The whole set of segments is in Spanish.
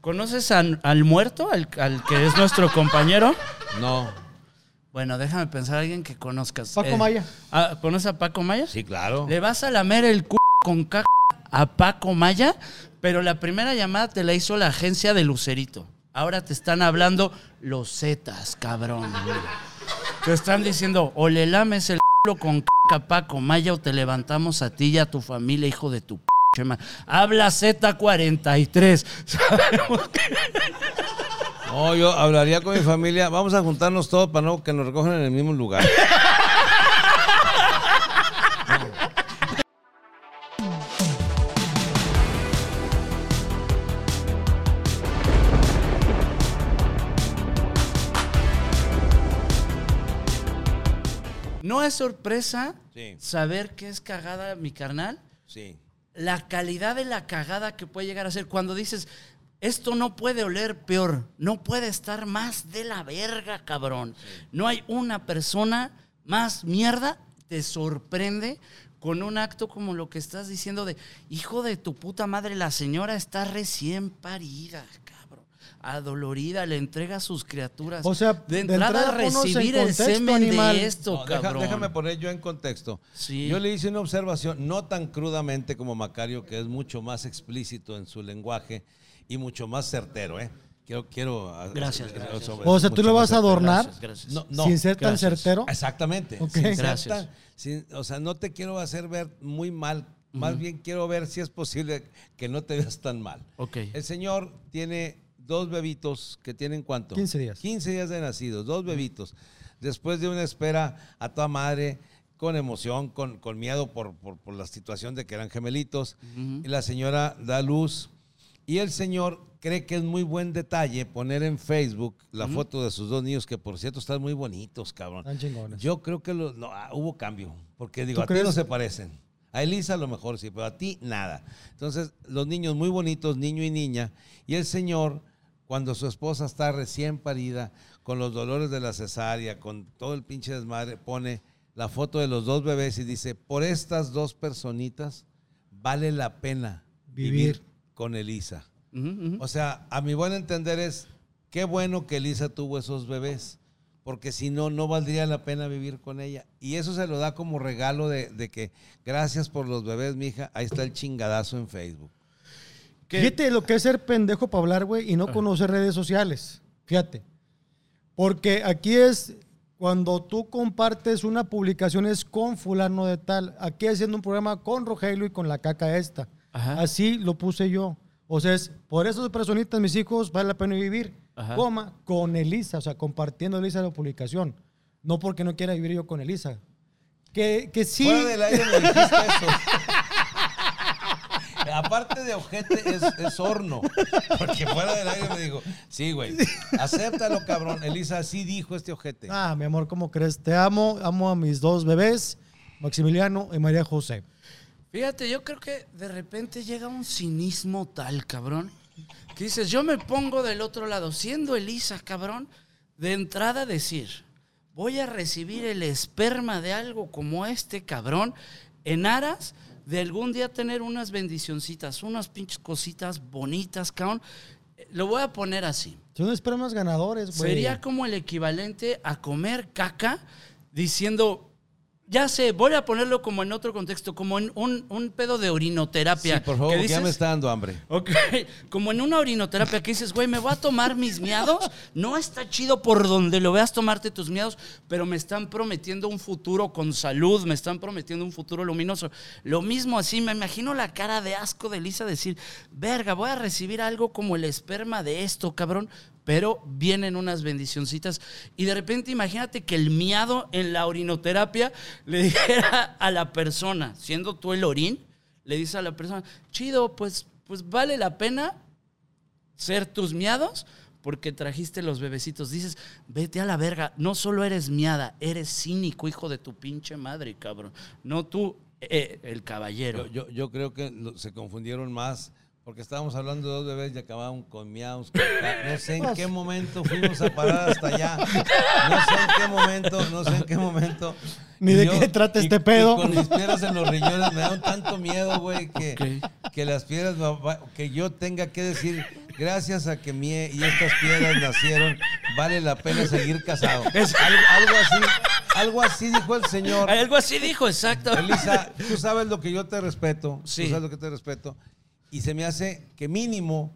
¿Conoces al, al muerto, al, al que es nuestro compañero? No. Bueno, déjame pensar a alguien que conozcas. Paco Eh, Maya. ah, ¿Conoces a Paco Maya? Sí, claro. Le vas a lamer el c con caca a Paco Maya, pero la primera llamada te la hizo la agencia de Lucerito. Ahora te están hablando los Zetas, cabrón. Te están diciendo, o le lames el c con caca a Paco Maya o te levantamos a ti y a tu familia, hijo de tu p ma-". Habla Z43. Sabemos que- No, yo hablaría con mi familia. Vamos a juntarnos todos para no que nos recojan en el mismo lugar. No es sorpresa Sí. saber que es cagada mi carnal. Sí. La calidad de la cagada que puede llegar a ser cuando dices, esto no puede oler peor, no puede estar más de la verga, cabrón. No hay una persona más mierda, te sorprende con un acto como lo que estás diciendo de, hijo de tu puta madre, la señora está recién parida. Adolorida, le entrega a sus criaturas. O sea, de de entrada, ponos en recibir el semen animal. de esto, No, deja- déjame poner yo en contexto. Sí. Yo le hice una observación, no tan crudamente como Macario, que es mucho más explícito en su lenguaje y mucho más certero, ¿eh? Quiero, quiero Gracias, gracias. sobre- O sea, tú lo vas a adornar Gracias, gracias. No, no. sin ser tan gracias. certero. Exactamente. Ok. Sin ser Gracias. tan- sin- o sea, no te quiero hacer ver muy mal. Más bien quiero ver si es posible que no te veas tan mal. Ok. El señor tiene dos bebitos que tienen cuánto? 15 días. 15 días de nacidos, dos bebitos. Después de una espera a toda madre, con emoción, con, con miedo por, por- por la situación de que eran gemelitos. Y la señora da luz. Y el señor cree que es muy buen detalle poner en Facebook la foto de sus dos niños, que por cierto están muy bonitos, cabrón. Están chingones. Yo creo que lo- no, ah, hubo cambio, porque digo, ¿Tú a ti no se parecen. A Elisa a lo mejor sí, pero a ti nada. Entonces, los niños muy bonitos, niño y niña, y el señor, cuando su esposa está recién parida, con los dolores de la cesárea, con todo el pinche desmadre, pone la foto de los dos bebés y dice, por estas dos personitas vale la pena vivir, Vivir. con Elisa. O sea, a mi buen entender es, qué bueno que Elisa tuvo esos bebés, porque si no, no valdría la pena vivir con ella. Y eso se lo da como regalo de, de que, gracias por los bebés, mija, ahí está el chingadazo en Facebook. ¿Qué? Fíjate lo que es ser pendejo para hablar, güey, y no conocer redes sociales. Fíjate. Porque aquí es cuando tú compartes una publicación es con fulano de tal. Aquí haciendo un programa con Rogelio y con la caca esta. Ajá. Así lo puse yo. O sea, es por esas personitas, mis hijos, vale la pena vivir. Ajá. Coma, con Elisa, o sea, compartiendo Elisa la publicación. No porque no quiera vivir yo con Elisa. Que, que sí. Fuera del aire me dijiste eso. Aparte de ojete, es, es horno. Porque fuera del aire me dijo, sí, güey, acéptalo, cabrón. Elisa, así dijo este ojete. Ah, mi amor, ¿cómo crees? Te amo, amo a mis dos bebés, Maximiliano y María José. Fíjate, yo creo que de repente llega un cinismo tal, cabrón, que dices, yo me pongo del otro lado, siendo Elisa, cabrón, de entrada decir, voy a recibir el esperma de algo como este, cabrón, en aras de algún día tener unas bendicioncitas, unas pinches cositas bonitas, cabrón. Eh, Lo voy a poner así. Son espermas ganadores, güey. Sería como el equivalente a comer caca diciendo, ya sé, voy a ponerlo como en otro contexto, como en un, un pedo de orinoterapia. Sí, por favor, que ya me está dando hambre. Ok, como en una orinoterapia que dices, güey, me voy a tomar mis miados. No está chido por donde lo veas tomarte tus miados, pero me están prometiendo un futuro con salud, me están prometiendo un futuro luminoso. Lo mismo así, me imagino la cara de asco de Lisa decir, verga, voy a recibir algo como el esperma de esto, cabrón. Pero vienen unas bendicioncitas. Y de repente imagínate que el miado en la orinoterapia le dijera a la persona, siendo tú el orín, le dice a la persona, chido, pues, pues vale la pena ser tus miados porque trajiste los bebecitos. Dices, vete a la verga, no solo eres miada, eres cínico, hijo de tu pinche madre, cabrón. No tú, eh, el caballero. Yo, yo, creo que se confundieron más porque estábamos hablando de dos bebés y acababan con miaus. No sé en qué momento fuimos a parar hasta allá. No sé en qué momento, no sé en qué momento. Ni Y de qué trata y- este y pedo. con mis piedras en los riñones me da un tanto miedo, güey, que, que las piedras, que yo tenga que decir gracias a que mi y estas piedras nacieron, vale la pena seguir casado. Algo, algo así, algo así dijo el señor. Algo así dijo, exacto. Elisa, tú sabes lo que yo te respeto. Sí. Tú sabes lo que te respeto. Y se me hace que mínimo,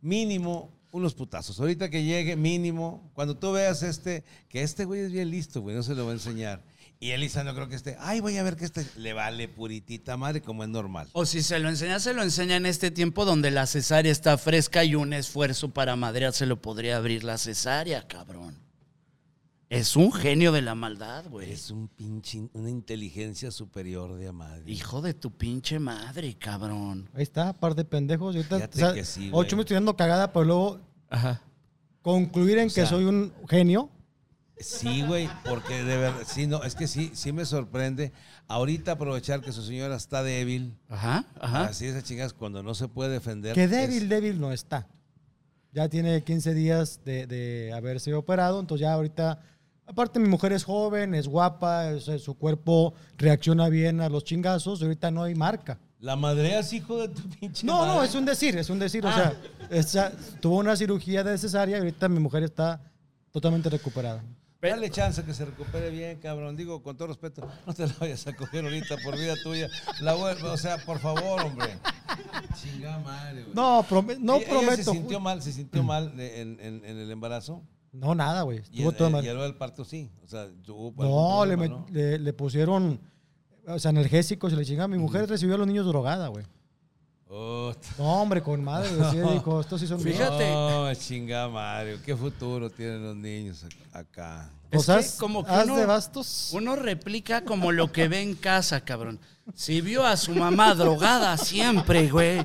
mínimo, unos putazos. Ahorita que llegue, mínimo, cuando tú veas este, que este güey es bien listo, güey, no se lo va a enseñar. Y Elisa no creo que esté, ay, voy a ver que este le vale puritita madre como es normal. O si se lo enseña, se lo enseña en este tiempo donde la cesárea está fresca y un esfuerzo para madrear se lo podría abrir la cesárea, cabrón. Es un genio de la maldad, güey. Es un pinche, una inteligencia superior de madre. Hijo de tu pinche madre, cabrón. Ahí está, par de pendejos. ahorita, Fíjate o sea, que sí, güey. ocho me estoy dando cagada, pero luego Ajá. concluir en O sea, que soy un genio. Sí, güey, porque de verdad, sí, no, es que sí, sí me sorprende. Ahorita aprovechar que su señora está débil, Ajá, ajá. así esas chingas cuando no se puede defender. Que es- débil, débil no está. Ya tiene 15 días de, de haberse operado, entonces ya ahorita, aparte mi mujer es joven, es guapa, es- su cuerpo reacciona bien a los chingazos, ahorita no hay marca. La madreas, hijo de tu pinche No, no, es un decir, es un decir, o Ah. sea, esa- tuvo una cirugía de cesárea y ahorita mi mujer está totalmente recuperada. Dale chance que se recupere bien, cabrón. Digo, con todo respeto, no te la vayas a coger ahorita por vida tuya. La vuel- o sea, por favor, hombre. Chinga madre, güey. No, prome- no Ella- ella prometo. se sintió mal, se sintió mal de- en, en- en el embarazo. No, nada, güey. Y, Estuvo todo y mal. a lo del parto sí. O sea, tuvo No, le, problema, met- le, le pusieron o sea, analgésicos y le chingada. Mi mujer recibió a los niños drogada, güey. Oh, No, hombre, con madre. sí, dijo, estos sí son. Fíjate. No, chinga madre. ¿Qué futuro tienen los niños ac- acá? Es Pues que haz, como que haz uno- de bastos. Uno replica como lo que ve en casa, cabrón. Si vio a su mamá drogada siempre, güey.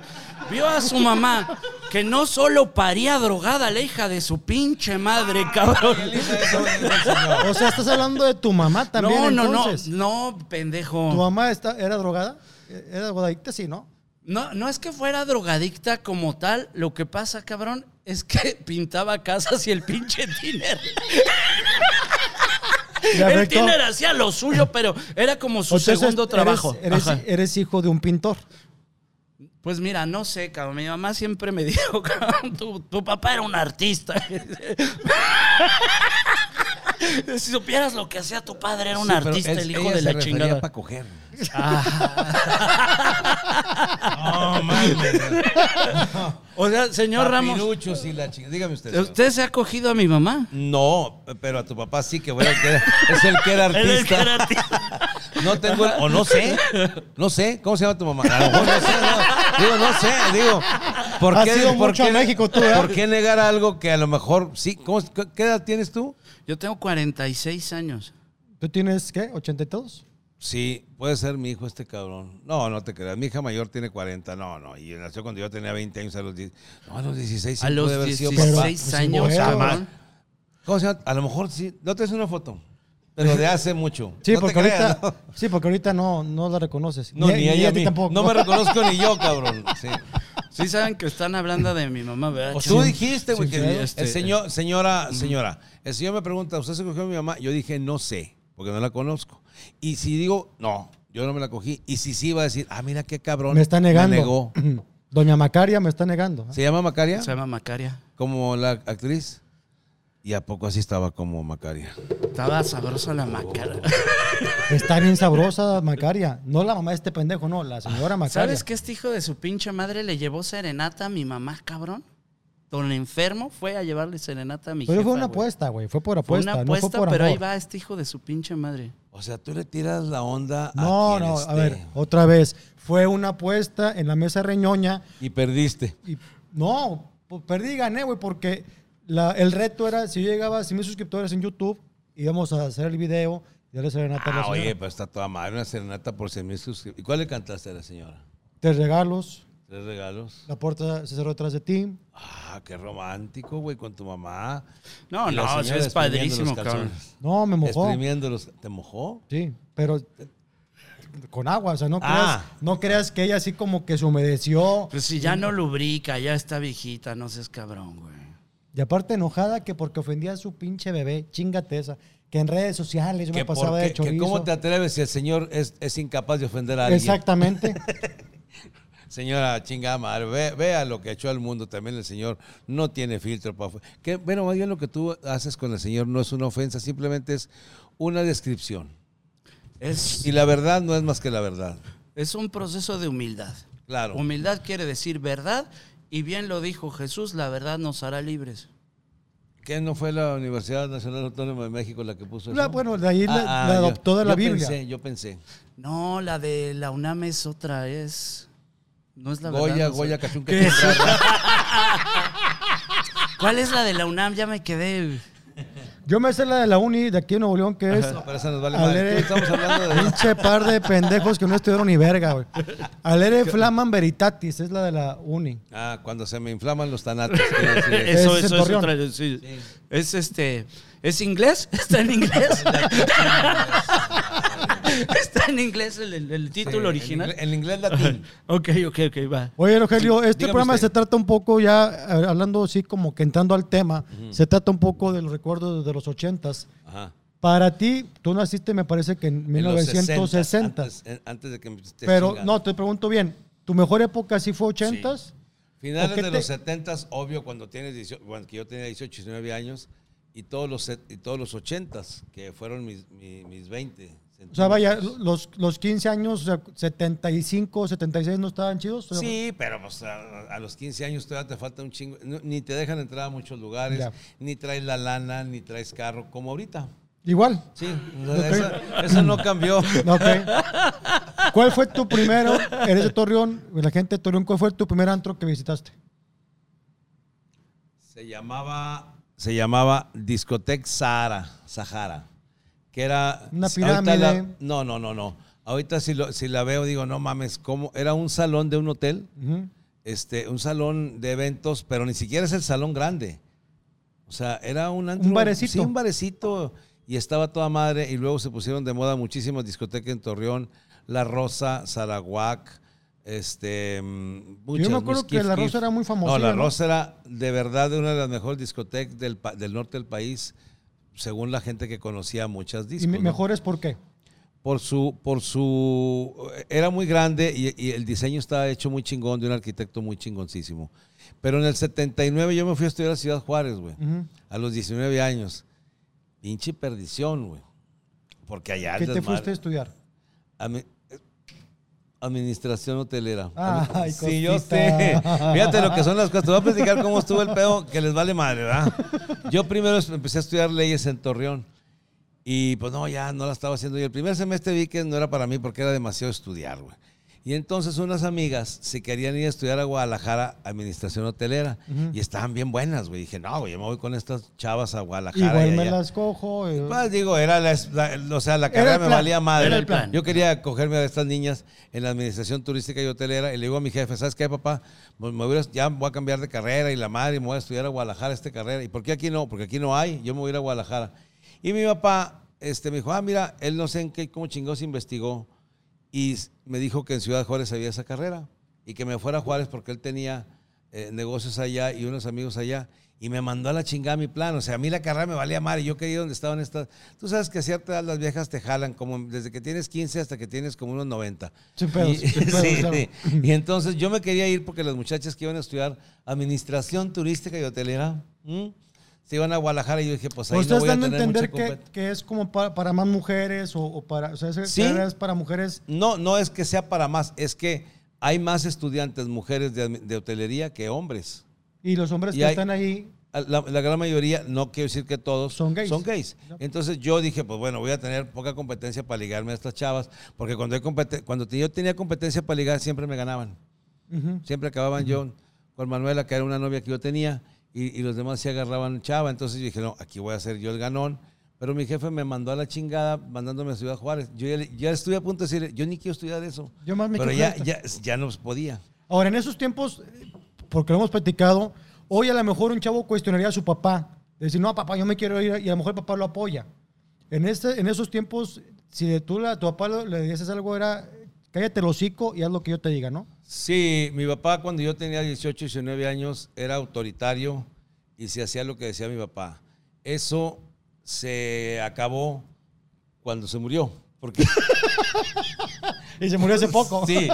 Vio a su mamá que no solo paría drogada, la hija de su pinche madre, cabrón. O sea, estás hablando de tu mamá también, No, no, no, entonces. no, ¿Tu pendejo. mamá está, era drogada? ¿Era drogadicta? Sí, ¿no? No, no es que fuera drogadicta como tal. Lo que pasa, cabrón, es que pintaba casas y el pinche Tiner. Afectó. Tiner hacía lo suyo, pero era como su Entonces, segundo trabajo. Eres hijo de un pintor. Pues mira, no sé, cabrón. Mi mamá siempre me dijo, cabrón, tu, tu papá era un artista. si supieras lo que hacía tu padre, era un Sí, artista, el hijo ella de se la chingada. para coger. Ah. No, mames. O sea, señor Ramos, y la chingada. Dígame usted. señor. ¿usted se ha cogido a mi mamá? No, pero a tu papá sí que, bueno, que es el que era Él es el que artista. era artista. No tengo, o no sé, no sé, ¿cómo se llama tu mamá? A lo mejor no sé, no, digo, no sé, digo, ¿por Has qué, ido por mucho qué- a México tú, ¿eh? ¿Por qué negar algo que a lo mejor sí? ¿Cómo- ¿Qué edad tienes tú? Yo tengo 46 años. ¿Tú tienes qué? ¿80 y todos? Sí, puede ser mi hijo este cabrón. No, no te creas. Mi hija mayor tiene 40. No, no. Y nació cuando yo tenía 20 años a los 10. No, a los 16 sí A los puede haber sido 16 papá. Pues, años, bueno, cabrón. ¿Cómo se llama? A lo mejor sí. No te haces una foto. Pero de hace mucho. Sí, No te porque creas, ahorita, ¿no? sí, porque ahorita no, no la reconoces. No, ni, ella a mí. tampoco. No me reconozco ni yo, cabrón. Sí. Sí saben que están hablando de mi mamá, ¿verdad? O tú dijiste, güey, sí, que sí, este, el señor, señora, señora, el señor me pregunta, ¿usted se cogió a mi mamá? Yo dije, no sé, porque no la conozco. Y si digo, no, yo no me la cogí. Y si sí va a decir, ah, mira qué cabrón. Me está negando. negó. Doña Macaria me está negando. ¿Se llama Macaria? Se llama Macaria. Como la actriz. ¿Y a poco así estaba como Macaria? Estaba sabrosa la Macaria. Está bien sabrosa Macaria. No la mamá de este pendejo, no, la señora Macaria. ¿Sabes que este hijo de su pinche madre le llevó serenata a mi mamá, cabrón? Don enfermo fue a llevarle serenata a mi Pero jefa, fue una apuesta, güey. Fue por Fue apuesta, una no apuesta, fue por pero ahí va este hijo de su pinche madre. O sea, tú le tiras la onda a No, quien no, a ver, otra vez. Fue una apuesta en la mesa reñoña Y perdiste. y no, pues perdí y gané, güey, porque la- el reto era, si yo llegaba a 100 mil suscriptores en YouTube, íbamos a hacer el video y darle serenata a la Ah, señora. oye, pues está toda madre, una serenata por 100 mil suscriptores. ¿Y cuál le cantaste a la señora? Te regalos, ¿Tres regalos? la puerta se cerró detrás de ti. Ah, qué romántico, güey, con tu mamá. No, no, eso es padrísimo, cabrón. No, me mojó. Exprimiéndolos. ¿Te mojó? Sí, pero con agua, o sea, no creas, Ah. no creas que ella así como que se humedeció. Pues si ya no lubrica, ya está viejita, no seas cabrón, güey. Y aparte enojada que porque ofendía a su pinche bebé, chingate esa. Que en redes sociales yo me pasaba qué- de que chorizo. ¿Cómo te atreves si el señor es, es incapaz de ofender a alguien? Exactamente. Señora chingada madre, ve- vea lo que echó al mundo. También el Señor no tiene filtro para. Que, bueno, más bien lo que tú haces con el Señor no es una ofensa, simplemente es una descripción. Es, Y la verdad no es más que la verdad. es un proceso de humildad. Claro. Humildad quiere decir verdad y bien lo dijo Jesús, la verdad nos hará libres. ¿Qué no fue la Universidad Nacional Autónoma de México la que puso eso? La- bueno, de ahí la, Ah, ah, la yo- adoptó de la yo Biblia. Pensé, yo pensé. No, la de la UNAM es otra, es... No es la verdad. Goya, no sé. Goya, Cachún. ¿Cuál es la de la UNAM? Ya me quedé... Yo me sé la de la uni de aquí en Nuevo León, que es No, pero esa nos vale Alere- estamos hablando de... pinche par de pendejos que no estudiaron ni verga, güey. Alere Flaman Veritatis, es la de la uni. Ah, cuando se me inflaman los tanatos. decir eso. Eso, Es eso es otra. sí. Es este. ¿Es inglés? ¿Está en inglés? ¿Está en inglés el, el- el título Sí, original? En inglés, en inglés latín. Ok, ok, ok, va. Oye, Rogelio, este dígame programa usted. se trata un poco ya, hablando así como que entrando al tema, se trata un poco de los recuerdos de los ochentas. Ajá. Para ti, tú naciste me parece que en En los 1960, 60, antes, antes de que me estés pero chingando. no, te pregunto bien, ¿tu mejor época sí fue ochentas? Finales ¿O qué de te- los 70, obvio, cuando tienes 18, bueno, que yo tenía 18, 19 años, y todos los, y todos los 80, que fueron mis, mi- mis 20. O sea, vaya, los, los 15 años, o sea, 75, 76 no estaban chidos. Sí, pero pues, a, a los 15 años todavía te falta un chingo. no- ni te dejan entrar a muchos lugares, Ya. ni traes la lana, ni traes carro, como ahorita. Igual. Sí, o sea, eso, eso no cambió. Ok. ¿Cuál fue tu primero? Eres de Torreón, la gente de Torreón, ¿cuál fue tu primer antro que visitaste? Se llamaba, se llamaba Discotec Sahara, Sahara, que era... Una pirámide. la- no, no, no, no. Ahorita si, lo- si la veo digo, no mames, ¿cómo? Era un salón de un hotel, este, un salón de eventos, pero ni siquiera es el salón grande. O sea, era un antro- Un barecito. Sí, un barecito. Y estaba toda madre. Y luego se pusieron de moda muchísimas discotecas en Torreón. La Rosa, Saraguac, este... mm, muchas, me acuerdo que Kif La Kif. Rosa era muy No, famosilla, La ¿no? Rosa era de verdad una de las mejores discotecas del, del norte del país, según la gente que conocía muchas ¿Y discos. ¿no? mejores por qué? por su, por su, era muy grande y, y el diseño estaba hecho muy chingón de un arquitecto muy chingoncísimo. Pero en el 79 yo me fui a estudiar a Ciudad Juárez, güey, a los 19 años. Pinche perdición, güey. Porque allá ¿Qué te desmadre- fuiste a estudiar? Admi- Administración hotelera. Ay, sí, yo sé. Fíjate lo que son las cosas. Te voy a platicar cómo estuvo el pedo que les vale madre, ¿verdad? Yo primero empecé a estudiar leyes en Torreón. Y pues no, ya no la estaba haciendo. Y el primer semestre vi que no era para mí porque era demasiado estudiar, güey. Y entonces unas amigas se querían ir a estudiar a Guadalajara administración hotelera. Y estaban bien buenas, güey. Dije, no, güey, yo me voy con estas chavas a Guadalajara. Igual y me allá". las cojo. eh, Pues digo, era la, la- o sea, la Era carrera me valía madre. era el plan. Yo quería cogerme a estas niñas en la administración turística y hotelera y le digo a mi jefe, ¿sabes qué, papá? Pues me voy a- ya voy a cambiar de carrera y la madre, me voy a estudiar a Guadalajara esta carrera. ¿Y por qué aquí no? Porque aquí no hay, yo me voy a ir a Guadalajara. Y mi papá este, me dijo, ah, mira, él no sé en qué, cómo chingos investigó y me dijo que en Ciudad Juárez había esa carrera y que me fuera a Juárez porque él tenía eh, negocios allá y unos amigos allá y me mandó a la chingada mi plan. O sea, a mí la carrera me valía madre y yo quería donde estaban estas. Tú sabes que a cierta edad las viejas te jalan como desde que tienes 15 hasta que tienes como unos 90. Sin pedos, y, pedos, sí, claro. sí. Y entonces yo me quería ir porque las muchachas que iban a estudiar administración turística y hotelera. Se iban a Guadalajara y yo dije, pues ahí ¿O no voy a dando a tener entender mucha que, que es como para, para más mujeres o, o para, o sea, Sí. es para mujeres? No, no es que sea para más, es que hay más estudiantes mujeres de, de hotelería que hombres. Y los hombres Y que hay- están ahí, La, la gran mayoría, no quiero decir que todos, Son gays. Son gays. Entonces yo dije, pues bueno, voy a tener poca competencia para ligarme a estas chavas, porque cuando, hay cuando yo tenía competencia para ligar, siempre me ganaban. ujú, Siempre acababan yo con Manuela, que era una novia que yo tenía, y, y los demás se agarraban chava. Entonces yo dije, no, aquí voy a ser yo el ganón. Pero mi jefe me mandó a la chingada mandándome a Ciudad Juárez. Yo ya, ya estuve a punto de decir, yo ni quiero estudiar eso. Yo más me Pero ya, ya, ya no podía. Ahora, en esos tiempos, porque lo hemos platicado, hoy a lo mejor un chavo cuestionaría a su papá. Decir, no, papá, yo me quiero ir, y a lo mejor el papá lo apoya. En, este, en esos tiempos, si de tú a tu papá le dices algo, era cállate el hocico y haz lo que yo te diga, ¿no? Sí, mi papá cuando yo tenía 18, 19 años era autoritario y se hacía lo que decía mi papá. Eso se acabó cuando se murió. Porque, Y se murió hace poco. sí,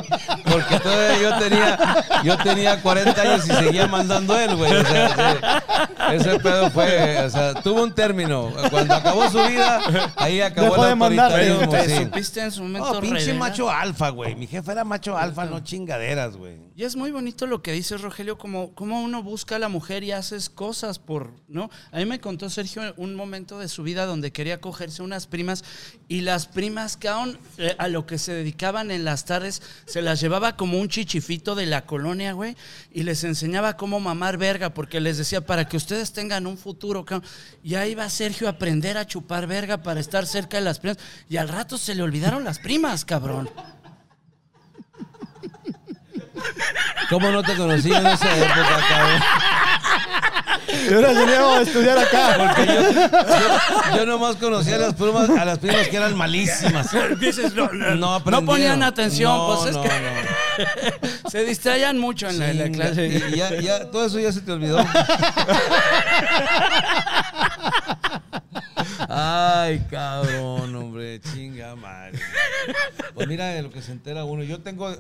porque todavía yo tenía, yo tenía 40 años y seguía mandando él, güey. O sea, sí, ese pedo fue, o sea, tuvo un término. Cuando acabó su vida, ahí acabó Dejó el de mandar. autoritarismo, ¿Te sí. supiste en su momento No, pinche revelar? macho alfa, güey. Mi jefe era macho alfa, no chingaderas, güey. Y es muy bonito lo que dices, Rogelio, como, como uno busca a la mujer y haces cosas por, ¿no? A mí me contó Sergio un momento de su vida donde quería cogerse unas primas y las primas, cabrón, eh, a lo que se dedicaban en las tardes, se las llevaba como un chichifito de la colonia, güey, y les enseñaba cómo mamar verga, porque les decía, para que ustedes tengan un futuro, cabrón. Y ahí va Sergio a aprender a chupar verga para estar cerca de las primas, y al rato se le olvidaron las primas, cabrón. ¿Cómo no te conocí esa época, cabrón? Y ahora yo llevo a estudiar acá. Porque yo, yo, yo nomás conocía a las primas, a las primas que eran malísimas. Dices, no, no, No, no ponían atención, No, pues es no, que no. se distraían mucho en la, clase. y ya, ya, todo eso ya se te olvidó. Ay, cabrón, hombre, chinga madre. Pues mira de lo que se entera uno. Yo tengo,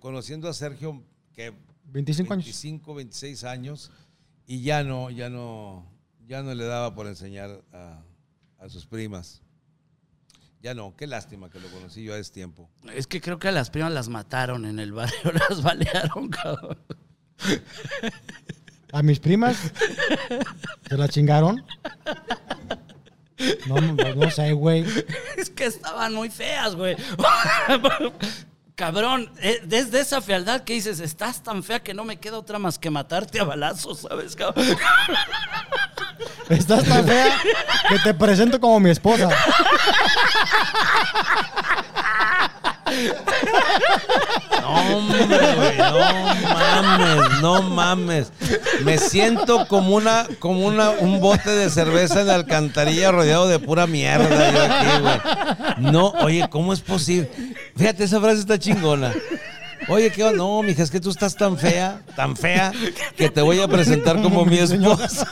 conociendo a Sergio, que 25 años. 25, 26 años, y ya no, ya no, ya no le daba por enseñar a, a sus primas. Ya no, qué lástima que lo conocí yo a ese tiempo. Es que creo que a las primas las mataron en el barrio, las balearon, cabrón. A mis primas. ¿Se la chingaron? No, no, no sé, güey. Es que estaban muy feas, güey. Cabrón, eh, desde esa fealdad que dices, estás tan fea que no me queda otra más que matarte a balazos, ¿sabes, cabrón? Estás tan fea que te presento como mi esposa. No, hombre, güey, no mames, no mames. Me siento como una, como una, un bote de cerveza en la alcantarilla rodeado de pura mierda yo aquí, güey. No, oye, ¿cómo es posible? Fíjate, esa frase está chingona. Oye, ¿qué onda? No, mija, es que tú estás tan fea, tan fea, que te voy a presentar como mi esposa.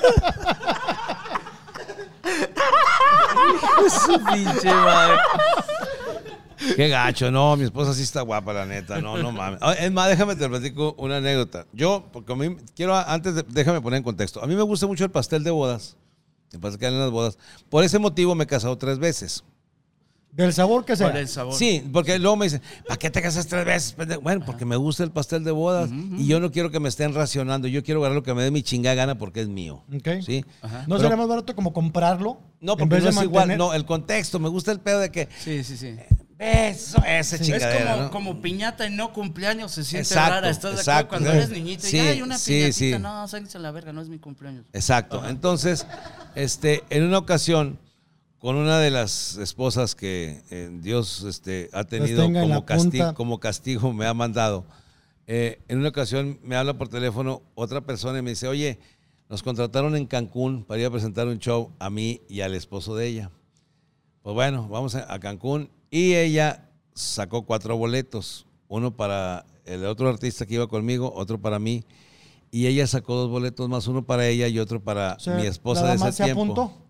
Su pinche madre. Qué gacho, no, mi esposa sí está guapa, la neta, no, no mames. Es más, déjame te platico una anécdota. Yo, porque a mí, quiero, antes, de- déjame poner en contexto. A mí me gusta mucho el pastel de bodas. Me pasa que en las bodas. Por ese motivo me he casado tres veces. Del sabor que sea. Por el sabor. Sí, porque luego me dicen, ¿para qué te casas tres veces? pendejo?" Bueno, porque me gusta el pastel de bodas y yo no quiero que me estén racionando. Yo quiero agarrar lo que me dé mi chingada gana porque es mío. Ok. ¿Sí? ¿No Pero- sería más barato como comprarlo? No, en porque no es igual. No, el contexto. Me gusta el pedo de que. Sí, sí, sí. Eso, esa Es chingadera, como, ¿no? como piñata y no cumpleaños, se siente Exacto, rara. ¿Estás de exacto. acuerdo? Cuando eres niñito Sí, y hay una sí, piñatita, sí. no, sáquense la verga, no es mi cumpleaños. Exacto. Entonces, este, en una ocasión, con una de las esposas que eh, Dios este, ha tenido como, la casti- punta. como castigo, me ha mandado. eh, en una ocasión me habla por teléfono otra persona y me dice, oye, nos contrataron en Cancún para ir a presentar un show a mí y al esposo de ella. Pues bueno, vamos a, a Cancún y ella sacó cuatro boletos, uno para el otro artista que iba conmigo, otro para mí, y ella sacó dos boletos más, uno para ella y otro para O sea, mi esposa de ese se tiempo. apuntó.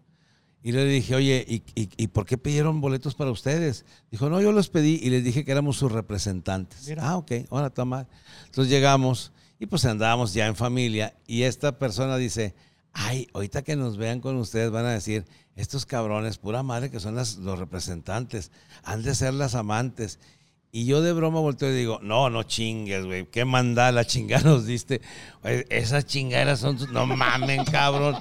Y le dije, oye, ¿y, y, y por qué pidieron boletos para ustedes? Dijo, no, yo los pedí y les dije que éramos sus representantes. Mira. Ah, ok, ahora toma. Entonces llegamos y pues andábamos ya en familia y esta persona dice, ay, ahorita que nos vean con ustedes van a decir, estos cabrones, pura madre que son las, los representantes, han de ser las amantes. Y yo de broma volteo y digo, no, no chingues, güey, qué mandala chingada nos diste. Esas chingaderas son, no mamen, cabrón.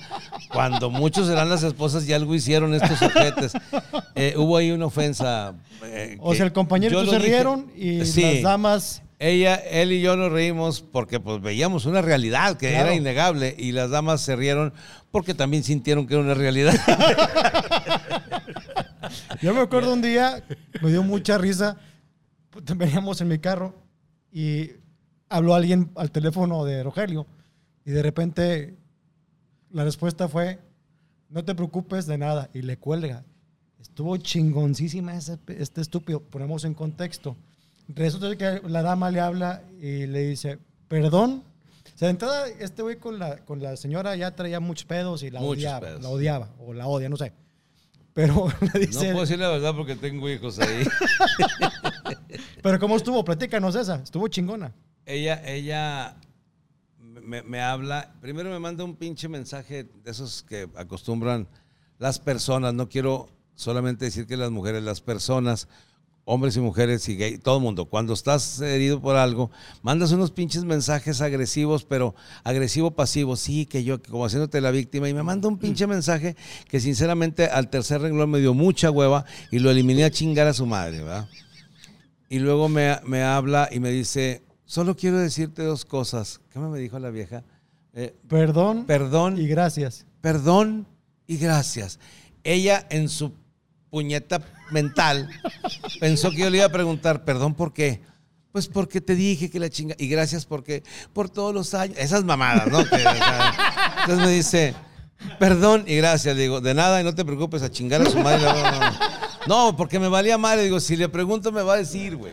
Cuando muchos serán las esposas y algo hicieron estos ojetes. Eh, hubo ahí una ofensa. eh, O sea, el compañero se rieron y Sí. las damas. Ella, él y yo nos reímos porque pues veíamos una realidad que Claro. era innegable y las damas se rieron porque también sintieron que era una realidad. Yo me acuerdo un día, me dio mucha risa. Pues, Veníamos en mi carro y habló alguien al teléfono de Rogelio y de repente la respuesta fue, no te preocupes de nada y le cuelga. Estuvo chingoncísima ese- este estúpido. Ponemos en contexto. Resulta que la dama le habla y le dice, perdón. O sea, de entrada, este güey con la, con la señora ya traía muchos pedos y la Muchos odiaba. pedos. La odiaba o la odia, no sé. Pero le No dice, puedo decir la verdad porque tengo hijos ahí. pero ¿cómo estuvo? Platícanos esa. Estuvo chingona. ella, ella me, me habla, primero me manda un pinche mensaje de esos que acostumbran las personas, no quiero solamente decir que las mujeres, las personas, hombres y mujeres y gay, todo el mundo, cuando estás herido por algo, mandas unos pinches mensajes agresivos, pero agresivo pasivo, sí, que yo, como haciéndote la víctima, y me manda un pinche mensaje que sinceramente al tercer renglón me dio mucha hueva y lo eliminé a chingar a su madre, ¿verdad? Y luego me, me habla y me dice, solo quiero decirte dos cosas. ¿Qué me dijo la vieja? Eh, Perdón perdón, y gracias. perdón y gracias. Ella en su puñeta mental pensó que yo le iba a preguntar, perdón, ¿por qué? Pues porque te dije que la chinga. Y gracias porque, por todos los años. Esas mamadas, ¿no? Que, o sea, entonces me dice, perdón y gracias. Le digo, de nada y no te preocupes, a chingar a su madre. No, no, no. No, porque me valía madre. Digo, si le pregunto, me va a decir, güey.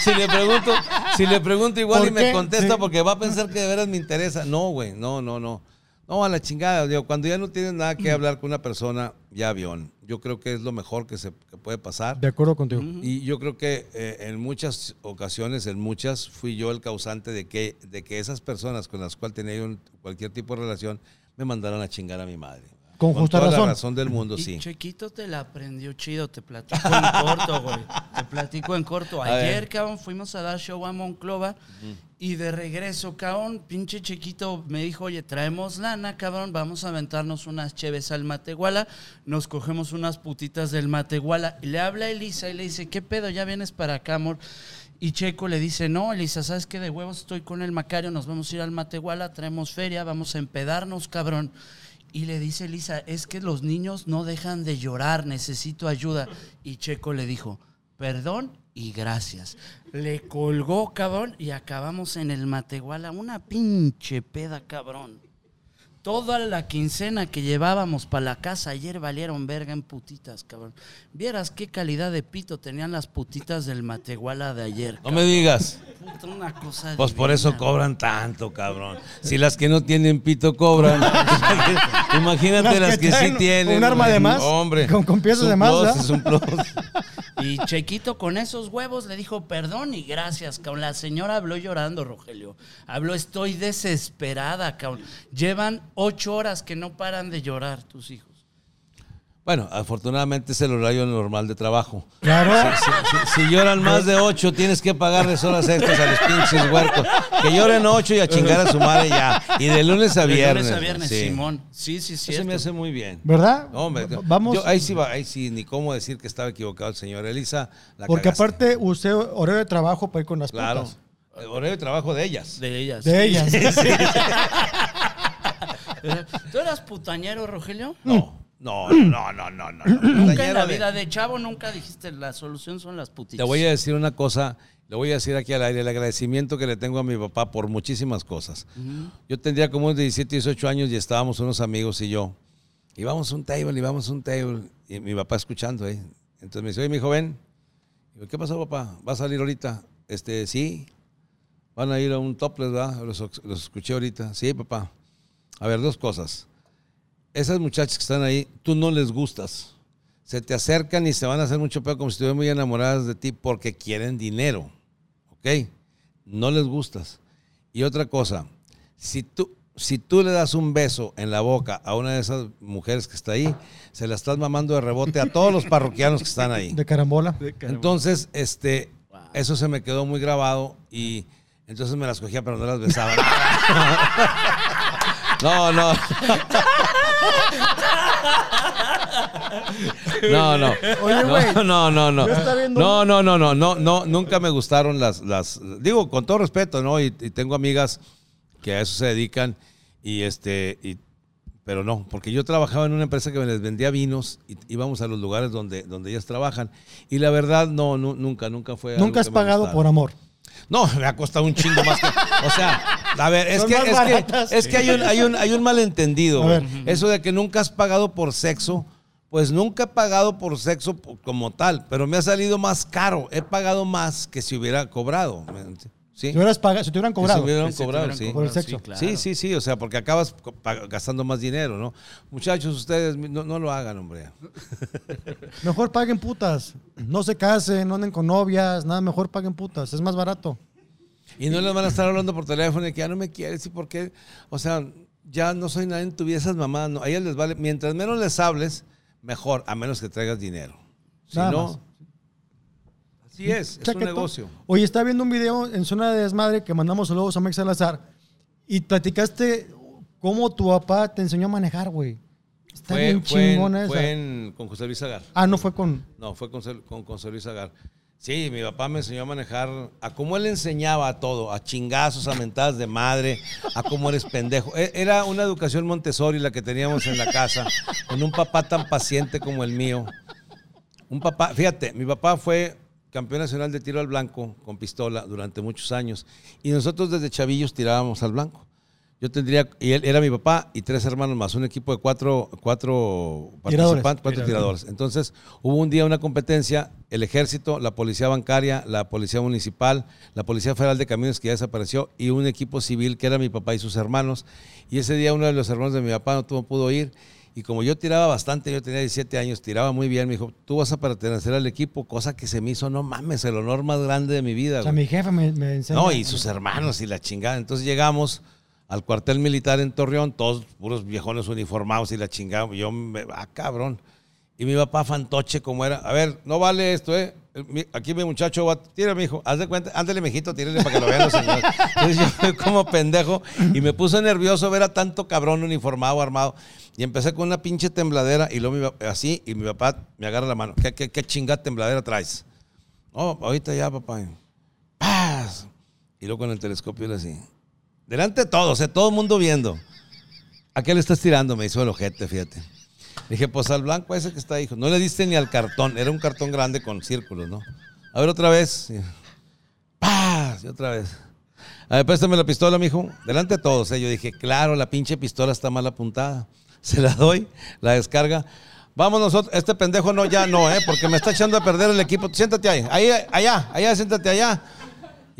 Si le pregunto, si le pregunto igual ¿Por y me contesta Sí. porque va a pensar que de veras me interesa. No, güey, no, no, no. No, a la chingada. Digo, cuando ya no tienes nada que hablar con una persona, ya avión. Yo creo que es lo mejor que se que puede pasar. De acuerdo contigo. Y yo creo que eh, en muchas ocasiones, en muchas, fui yo el causante de que, de que esas personas con las cuales tenía yo un- cualquier tipo de relación me mandaran a chingar a mi madre. Con justa toda razón. la razón del mundo, Y sí. Chequito te la aprendió chido, te platico en corto, güey. Te platico en corto. Ayer, cabrón, fuimos a dar show a Monclova y de regreso, cabrón, pinche Chequito me dijo, oye, traemos lana, cabrón, vamos a aventarnos unas cheves al Matehuala, nos cogemos unas putitas del Matehuala. Y le habla a Elisa y le dice, ¿qué pedo? ¿Ya vienes para acá, amor? Y Checo le dice, no, Elisa, ¿sabes qué? De huevos estoy con el Macario, nos vamos a ir al Matehuala, traemos feria, vamos a empedarnos, cabrón. Y le dice Elisa, es que los niños no dejan de llorar, necesito ayuda. Y Checo le dijo, perdón y gracias. Le colgó, cabrón, y acabamos en el Matehuala, una pinche peda, cabrón. Toda la quincena que llevábamos para la casa ayer valieron verga en putitas, cabrón. Vieras qué calidad de pito tenían las putitas del Matehuala de ayer. No me digas. Puta, una cosa Pues por eso cobran tanto, cabrón. Si las que no tienen pito cobran. Imagínate las, Las que sí tienen. un arma de más, Hombre. con- con piezas de más, plus. Es un plus. Y Chequito con esos huevos le dijo perdón y gracias, cabrón. La señora habló llorando, Rogelio. Habló, estoy desesperada, cabrón. Llevan ocho horas que no paran de llorar tus hijos. Bueno, afortunadamente es el horario normal de trabajo. Claro. Si, si lloran más de ocho, tienes que pagarles horas extras a los pinches huercos. Que lloren ocho y a chingar a su madre ya. Y de lunes a De viernes. lunes a viernes, sí. Simón. Sí, sí, sí. Eso me hace muy bien. ¿Verdad? No, Vamos. yo- ahí sí va, ahí sí, ni cómo decir que estaba equivocado el señor Elisa. la porque cagaste. aparte usted horario de trabajo para ir con las Claro. putas. El horario de trabajo de ellas. De ellas. De ellas. ¿Tú eras putañero, Rogelio? No, no, no, no, no, no. no. Nunca en la vida de chavo nunca dijiste la solución son las putitas. Te voy a decir una cosa, le voy a decir aquí al aire, el agradecimiento que le tengo a mi papá por muchísimas cosas. Yo tendría como unos 17, 18 años y estábamos unos amigos y yo. Íbamos a un table, íbamos a un table. Y mi papá escuchando, ¿eh? Entonces me dice, oye, mi joven, ¿qué pasó, papá? ¿Va a salir ahorita? Este, sí. Van a ir a un topless, ¿verdad? Los, los escuché ahorita. Sí, papá. A ver, dos cosas. Esas muchachas que están ahí, tú no les gustas. Se te acercan y se van a hacer mucho pedo como si estuvieran muy enamoradas de ti porque quieren dinero. ¿Ok? No les gustas. Y otra cosa, si tú, si tú le das un beso en la boca a una de esas mujeres que está ahí, se la estás mamando de rebote a todos los parroquianos que están ahí. De carambola. Entonces, este, eso se me quedó muy grabado y entonces me las cogía pero no las besaba. No, no. No, no. Oye, güey. No, no, no, no. No, no, no, no, no, no, nunca me gustaron las, las, digo, con todo respeto, ¿no? Y, y tengo amigas que a eso se dedican y este, y, pero no, porque yo trabajaba en una empresa que me les vendía vinos y íbamos a los lugares donde, donde ellas trabajan y la verdad, no, nu- nunca, nunca fue. algo Nunca has que me pagado gustara. por amor. No, me ha costado un chingo más. que- o sea, a ver, es que, es, baratas. que, es que hay un, hay un, hay un malentendido. Eso de que nunca has pagado por sexo, pues nunca he pagado por sexo como tal, pero me ha salido más caro. He pagado más que si hubiera cobrado. ¿Me ent- Sí. Si, hubieras pagado, si te hubieran cobrado. se hubieran cobrado, sí. Por el sexo. claro. Sí, sí, sí, o sea, porque acabas gastando más dinero, ¿no? Muchachos, ustedes no, no lo hagan, hombre. Mejor paguen putas. No se casen, no anden con novias, nada, mejor paguen putas. Es más barato. Y no les van a estar hablando por teléfono y que ya no me quieres y por qué. O sea, ya no soy nadie en tu vida, esas mamás, no. A ellas les vale. Mientras menos les hables, mejor, a menos que traigas dinero. Si Nada no, más. Así es, es un negocio. Oye, estaba viendo un video en Zona de Desmadre que mandamos saludos a Mex Salazar y platicaste cómo tu papá te enseñó a manejar, güey. Está Fue, bien fue en- chingona esa. fue en- con José Luis Agar. Ah, no fue con... No, fue con, José- con José Luis Agar. Sí, mi papá me enseñó a manejar, a cómo él enseñaba a todo, a chingazos, a mentadas de madre, a cómo eres pendejo. E- Era una educación Montessori la que teníamos en la casa, con un papá tan paciente como el mío. Un papá, fíjate, mi papá fue campeón nacional de tiro al blanco con pistola durante muchos años y nosotros desde chavillos tirábamos al blanco. Yo tendría, y él era mi papá y tres hermanos más, un equipo de cuatro, cuatro Tiradores. participantes, cuatro tiradores. Entonces hubo un día una competencia, el ejército, la policía bancaria, la policía municipal, la policía federal de caminos que ya desapareció y un equipo civil que era mi papá y sus hermanos. Y ese día uno de los hermanos de mi papá no tuvo, pudo ir. Y como yo tiraba bastante, yo tenía 17 años, tiraba muy bien, me dijo, tú vas a pertenecer al equipo, cosa que se me hizo, no mames, el honor más grande de mi vida. O sea, güey". mi jefe me, me enseñó. No, y sus hermanos y la chingada. Entonces llegamos al cuartel militar en Torreón, todos puros viejones uniformados y la chingada. Yo, me, ah, cabrón. Y mi papá fantoche como era. A ver, no vale esto, ¿eh? Mi- Aquí mi muchacho va, tira, mi hijo, haz de cuenta, ándale, mijito, tírale para que lo vean los señores. Yo como pendejo y me puse nervioso ver a tanto cabrón uniformado, armado. Y empecé con una pinche tembladera y luego mi así, y mi papá me agarra la mano. ¿Qué, qué, qué chingada tembladera traes? Oh, ahorita ya, papá. ¡Paz! Y luego con el telescopio era así. Delante de todos, ¿eh? todo el mundo viendo. ¿A qué le estás tirando? Me hizo el ojete, fíjate. Dije, pues al blanco ese que está ahí. No le diste ni al cartón. Era un cartón grande con círculos, ¿no? A ver, otra vez. ¡Paz! Y otra vez. A ver, préstame la pistola, mijo. Delante de todos, ¿eh? Yo dije, claro, la pinche pistola está mal apuntada. Se la doy, la descarga. Vamos nosotros, este pendejo no, ya no, ¿eh? Porque me está echando a perder el equipo. Siéntate ahí, ahí, allá, allá, siéntate allá.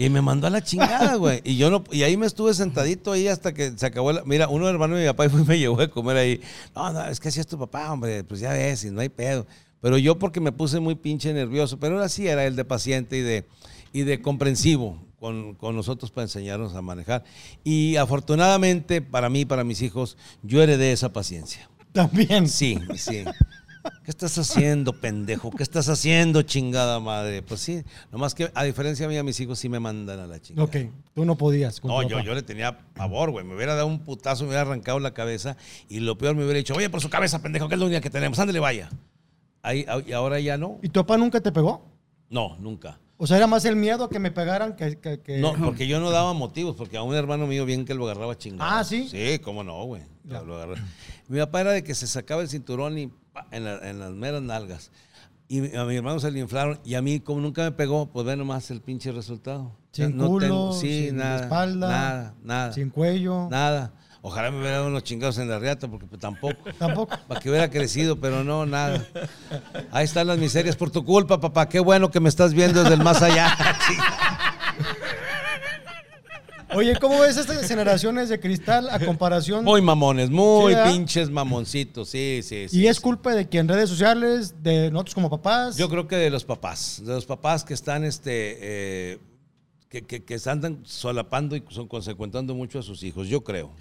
Y me mandó a la chingada, güey. Y yo no, y ahí me estuve sentadito ahí hasta que se acabó la. Mira, uno hermano de mi papá y fue y me llevó a comer ahí. No, no, es que así es tu papá, hombre. Pues ya ves, y no hay pedo. Pero yo porque me puse muy pinche nervioso. Pero ahora sí era el de paciente y de, y de comprensivo con, con nosotros para enseñarnos a manejar. Y afortunadamente, para mí, para mis hijos, yo heredé esa paciencia. También. Sí, sí. ¿Qué estás haciendo, pendejo? ¿Qué estás haciendo, chingada madre? Pues sí, nomás que a diferencia mía, mis hijos sí me mandan a la chingada. Ok, tú no podías. No, yo, yo le tenía pavor, güey. Me hubiera dado un putazo, me hubiera arrancado la cabeza y lo peor me hubiera dicho, oye, por su cabeza, pendejo, que es la única que tenemos, ándale, vaya. Ahí, ah, y ahora ya no. ¿Y tu papá nunca te pegó? No, nunca. O sea, era más el miedo a que me pegaran que... que- que- No, porque yo no daba motivos, porque a un hermano mío bien que lo agarraba chingado. Ah, ¿sí? Sí, cómo no, güey. Mi papá era de que se sacaba el cinturón y en, la- en las meras nalgas. Y a mi hermano se le inflaron y a mí, como nunca me pegó, pues ve nomás el pinche resultado. Sin No culo, tengo- sí, sin nada, espalda, Nada, nada. sin cuello. Nada. Ojalá me hubiera dado unos chingados en la riata, porque pues, tampoco. Tampoco. Para que hubiera crecido, pero no, nada. Ahí están las miserias por tu culpa, papá. Qué bueno que me estás viendo desde el más allá. Oye, ¿cómo ves estas generaciones de cristal a comparación? Muy mamones, muy pinches mamoncitos. Sí, sí, sí. y es sí. culpa de que en redes sociales, de nosotros como papás. Yo creo que de los papás, de los papás que están, este, eh, que, que, andan solapando y son consecuentando mucho a sus hijos, yo creo.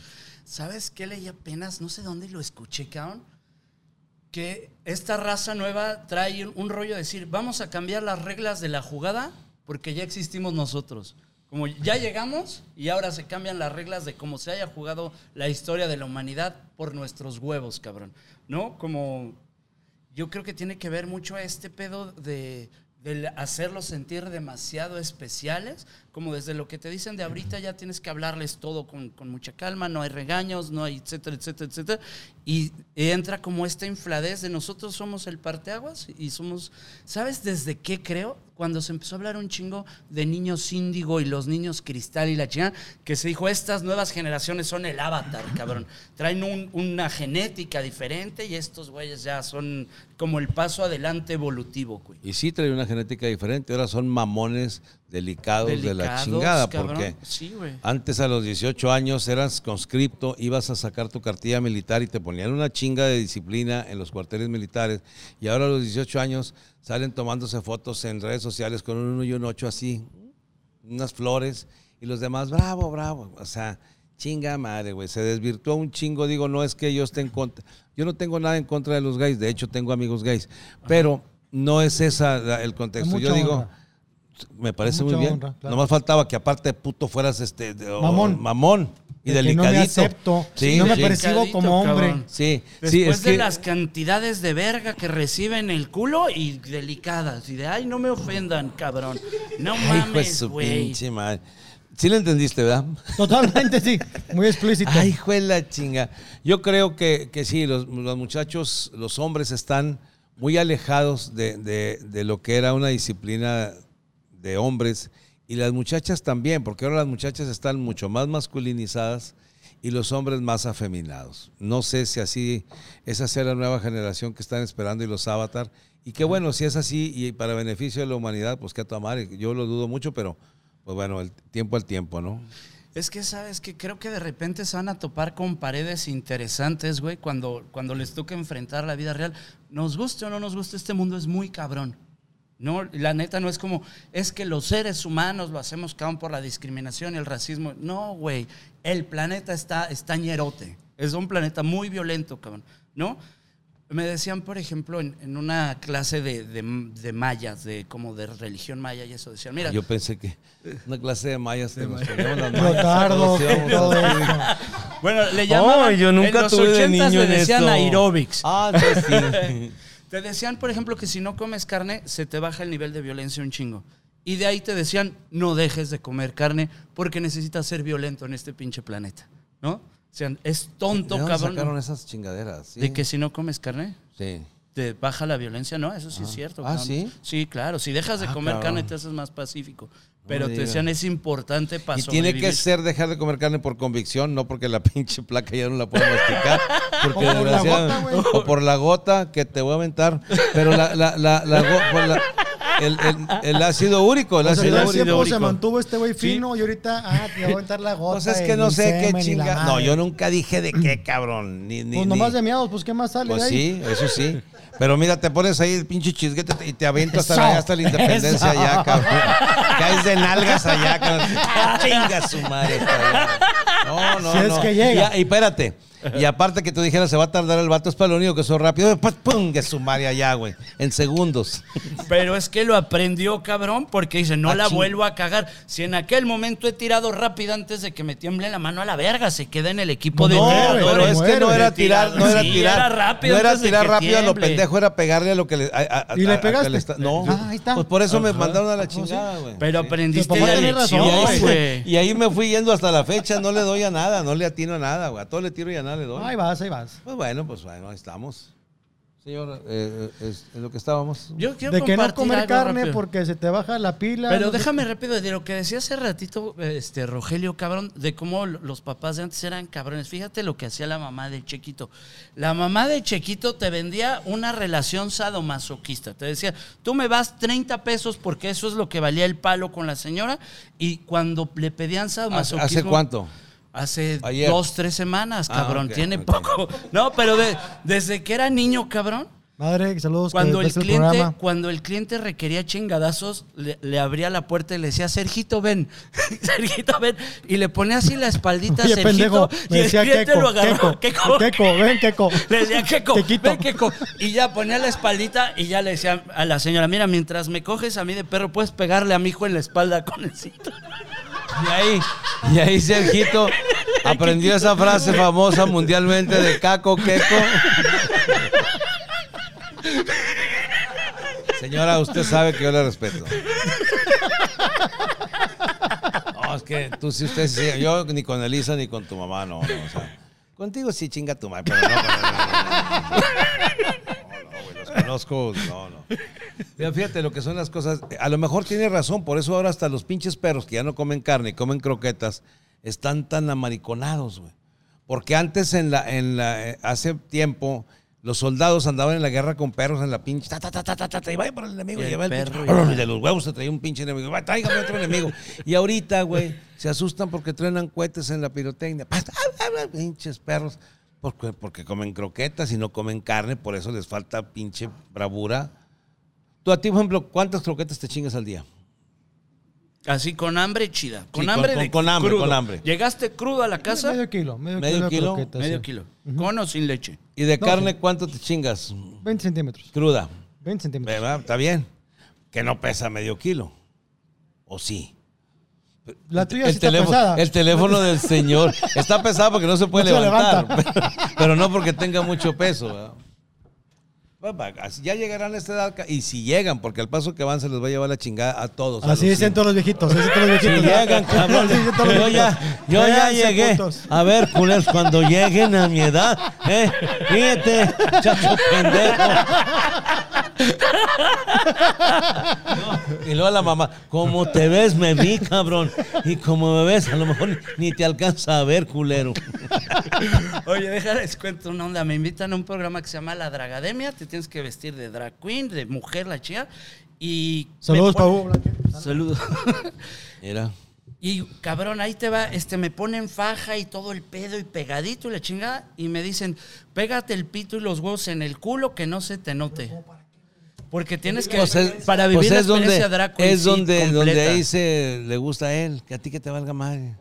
¿Sabes qué leí apenas? No sé dónde lo escuché, cabrón. Que esta raza nueva trae un, un rollo de decir, vamos a cambiar las reglas de la jugada porque ya existimos nosotros. Como ya llegamos y ahora se cambian las reglas de cómo se haya jugado la historia de la humanidad por nuestros huevos, cabrón. ¿No? Como yo creo que tiene que ver mucho este pedo de, de hacerlos sentir demasiado especiales, como desde lo que te dicen de ahorita ya tienes que hablarles todo con, con mucha calma, no hay regaños, no hay etcétera, etcétera, etcétera, y entra como esta infladez de nosotros somos el parteaguas y somos, ¿sabes desde qué creo? Cuando se empezó a hablar un chingo de niños índigo y los niños cristal y la chingada, que se dijo, estas nuevas generaciones son el avatar, cabrón. Traen un- una genética diferente y estos güeyes ya son como el paso adelante evolutivo, güey. Y sí trae una genética diferente. Ahora son mamones delicados, de la chingada, cabrón. porque Sí, antes a los 18 años eras conscripto, ibas a sacar tu cartilla militar y te ponían una chinga de disciplina en los cuarteles militares. Y ahora a los 18 años salen tomándose fotos en redes sociales con un 1 y un 8 así, unas flores, y los demás, bravo, bravo. O sea, chinga madre, güey. Se desvirtuó un chingo. Digo, no es que yo esté en contra. Yo no tengo nada en contra de los gays. De hecho, tengo amigos gays. Pero no es esa el contexto. Con Yo digo. Me parece muy bien. honra, claro. Nomás faltaba que aparte de puto fueras este de- Mamón. mamón y De que no delicadito. me acepto, Sí, no me sí. percibo Delicadito, como hombre. cabrón. Sí, sí, Después es de que las cantidades de verga que reciben el culo y delicadas. Y de, ay, no me ofendan, cabrón. No Ay, mames, su güey. pinche madre. Sí le entendiste, ¿verdad? Totalmente, sí. Muy explícito. Ay, hijo de la chinga. Yo creo que, que sí, los, los muchachos, los hombres están muy alejados de, de- de lo que era una disciplina de hombres y las muchachas también, porque ahora las muchachas están mucho más masculinizadas y los hombres más afeminados. No sé si así, esa sea la nueva generación que están esperando y los avatar. Y qué bueno, si es así y para beneficio de la humanidad, pues que a tu madre. Yo lo dudo mucho, pero pues bueno, el tiempo al tiempo, ¿no? Es que, ¿sabes que Creo que de repente se van a topar con paredes interesantes, güey, cuando, cuando les toca enfrentar la vida real. Nos guste o no nos guste, este mundo es muy cabrón. No, la neta no es como, es que los seres humanos lo hacemos cabrón por la discriminación y el racismo. No, güey, el planeta está, está ñerote. Es un planeta muy violento, cabrón, ¿no? Me decían, por ejemplo, en, en una clase de, de, de mayas, de como de religión maya y eso, decían, mira, Yo pensé que una clase de mayas nos poníamos las mayas. Todo eso. bueno, le llamaban, Ay, yo nunca en los tuve de 80s niño le en decían aerobics. Ah, sí, sí. Te decían, por ejemplo, que si no comes carne, se te baja el nivel de violencia un chingo. Y de ahí te decían, no dejes de comer carne porque necesitas ser violento en este pinche planeta. ¿No? O sea, es tonto, ¿De dónde cabrón. sacaron esas chingaderas? Sí. De que si no comes carne, Sí. te baja la violencia. No, eso sí es cierto. Ah, cabrón. ¿sí? Sí, claro. Si dejas de Ah, comer cabrón. carne, te haces más pacífico. Pero te decían, es importante para Y tiene que ser dejar de comer carne por convicción, no porque la pinche placa ya no la puedo masticar. Porque O por la gota, güey. o por la gota que te voy a aventar. Pero la, la, la, la la- el, el- el ácido úrico, el O sea, ácido el úrico. tiempo se úrico. mantuvo este güey fino y ahorita, ah, te voy a aventar la gota. Pues es que no sé qué chinga. No, yo nunca dije de qué, cabrón. Ni, ni, Pues nomás ni- de miados, pues ¿qué más sale Pues de ahí? sí, eso sí. Pero mira, te pones ahí el pinche chisguete y te avientas hasta, la- hasta la independencia allá, cabrón. Caes de nalgas allá, cabrón. Chinga su madre. vieja. No, no, Si es no. que llega. Y, y espérate. Y aparte que tú dijeras, se va a tardar el vato, es para lo único que soy rápido. Pues, pum, que su madre allá, güey. En segundos. Pero es que lo aprendió, cabrón, porque dice, no Ah, la vuelvo a cagar. Si en aquel momento he tirado rápido antes de que me tiemble la mano a la verga, se queda en el equipo de No, No, tiradores. pero es que no era tirar, no era Sí, tirar. era rápido no era tirar rápido a lo pendejo, era pegarle a lo que le. a- a- ¿Y le pegaste? está- no. Ah, ahí está. Pues por eso me mandaron a la chingada, güey. Pero aprendiste la lección, güey. y ahí me fui yendo hasta la fecha, no le doy a nada, no le atino a nada, güey. A todo le tiro y a nada le doy. Ahí vas, ahí vas. Pues bueno, pues bueno, ahí estamos. Señor, eh, eh, es en lo que estábamos. Yo quiero De que no comer carne rápido. porque se te baja la pila. Pero no déjame rápido de lo que decía hace ratito, este Rogelio, cabrón, de cómo los papás de antes eran cabrones. Fíjate lo que hacía la mamá de Chequito. La mamá de Chequito te vendía una relación sadomasoquista. Te decía, tú me vas 30 pesos porque eso es lo que valía el palo con la señora. Y cuando le pedían ¿Hace, sadomasoquismo. hace cuánto? Hace Ayer. dos, tres semanas, Ah, cabrón. Tiene poco. No, pero de- desde que era niño, cabrón. Madre, saludos. Cuando que el, cliente, cuando el cliente requería chingadazos, le, le abría la puerta y le decía, Sergito, ven, Sergito, ven. Y le ponía así la espaldita a Oye, Sergito. pendejo, y el decía cliente Keko, lo agarró. Keko, ven, Keko. Le decía, Kequito. ven, Keko. Y ya ponía la espaldita y ya le decía a la señora, mira, mientras me coges a mí de perro, puedes pegarle a mi hijo en la espalda con el cinto. Y ahí, y ahí Sergito aprendió esa frase famosa mundialmente de caco, queco. Señora, usted sabe que yo le respeto. No, es que tú sí, usted sí, yo ni con Elisa ni con tu mamá, no, contigo sí chinga tu madre, pero no con No, conozco, no, no. Mira, fíjate lo que son las cosas. A lo mejor tiene razón, por eso ahora hasta los pinches perros que ya no comen carne y comen croquetas están tan amariconados, güey. Porque antes, en la, en la, eh, hace tiempo, Los soldados andaban en la guerra con perros en la pinche. Ta, ta, ta, ta, ta, ta, y vaya por el enemigo. Y Y, el perro pinche- y- y de los huevos se traía un pinche enemigo. Va, Tráigame otro enemigo. Y ahorita, güey, se asustan porque truenan cohetes en la pirotecnia. Pinches perros. Porque, porque comen croquetas y no comen carne, por eso les falta pinche bravura. Tú a ti, por ejemplo, ¿cuántas croquetas te chingas al día? Así con hambre chida. Con Sí, hambre con- de con hambre, crudo. con hambre. ¿Llegaste crudo a la casa? Medio kilo. Medio, ¿Medio kilo. de kilo? croquetas, Medio sí. kilo. ¿Con o sin leche? ¿Y de No, carne sí. cuánto te chingas? 20 centímetros. Cruda. 20 centímetros. ¿Verdad? Está bien. Que no pesa medio kilo. ¿O sí? La tuya el, sí está teléfono, pesada. el teléfono del señor está pesado porque no se puede No se levantar, levanta. pero, pero no porque tenga mucho peso. ¿verdad? Ya llegarán a esta edad y si llegan, porque al paso que van se les va a llevar la chingada a todos. Así dicen cinco. todos los viejitos. Así todos los Si viejitos. llegan, cabrón. Yo ya, yo ya llegué. A ver, culeros, cuando lleguen a mi edad, eh, fíjate, chacho pendejo. No, y luego la mamá, como te ves, me vi, cabrón. Y como me ves, a lo mejor ni te alcanza a ver, culero. Oye, déjales cuento una onda. Me invitan a un programa que se llama La Dragademia. Te tienes que vestir de drag queen, de mujer, la chica. Y. Saludos. Blanque. Saludos. Mira. Y cabrón, ahí te va, este, me ponen faja y todo el pedo y pegadito y la chingada. Y me dicen, pégate el pito y los huevos en el culo que no se te note. Porque tienes que, Pues es- para vivir pues la es donde, experiencia drag queen, es sí, donde, donde ahí se le gusta a él, que a ti que te valga madre.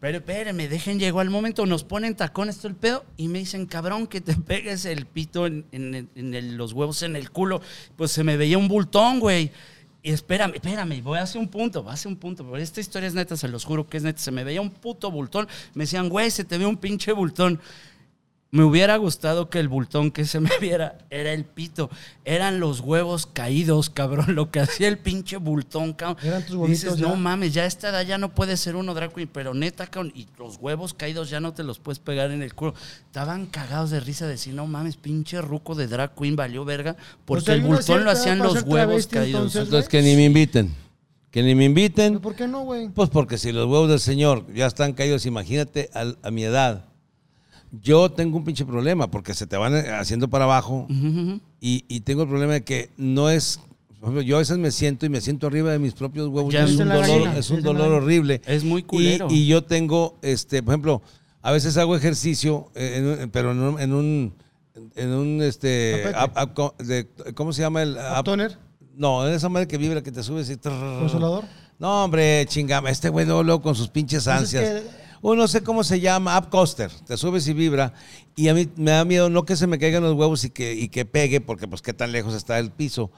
Pero espérenme, dejen, llegó el momento, nos ponen tacones todo el pedo y me dicen, cabrón, que te pegues el pito en, en- en el- los huevos en el culo. Pues se me veía un bultón, güey. Y espérame, espérame, voy a hacer un punto, voy a hacer un punto. Pero esta historia es neta, se los juro que es neta. Se me veía un puto bultón. Me decían, güey, se te ve un pinche bultón. Me hubiera gustado que el bultón que se me viera era el pito. Eran los huevos caídos, cabrón. Lo que hacía el pinche bultón, cabrón. Eran tus huevitos Dices, ya. no mames, ya a esta edad ya no puede ser uno drag queen, pero neta, cabrón, y los huevos caídos ya no te los puedes pegar en el culo. Estaban cagados de risa de decir, no mames, pinche ruco de drag queen valió verga, porque Pues el bultón lo hacían los huevos travesti, caídos. entonces. Entonces que ni me inviten. Que ni me inviten. ¿Pero ¿Por qué no, güey? Pues porque si los huevos del Señor ya están caídos, imagínate a, mi edad. Yo tengo un pinche problema porque se te van eh, haciendo para abajo y, y tengo el problema de que no es. por ejemplo, Yo a veces me siento y me siento arriba de mis propios huevos. Ya es un dolor, gallina, es un dolor horrible. Es muy culero. y yo tengo, este, por ejemplo, a veces hago ejercicio, eh, en pero en un, en un, en un, este, Tapete. up- up- co- de- ¿cómo se llama el? up- ¿Toner? no, en esa madre que vibra, que te subes y... ¿Consolador? No, hombre, chingama. Este güey luego, luego con sus pinches Entonces, ansias. O no sé cómo se llama, up coaster. Te subes y vibra. Y a mí me da miedo no que se me caigan los huevos y que, y que pegue, porque pues qué tan lejos está el piso.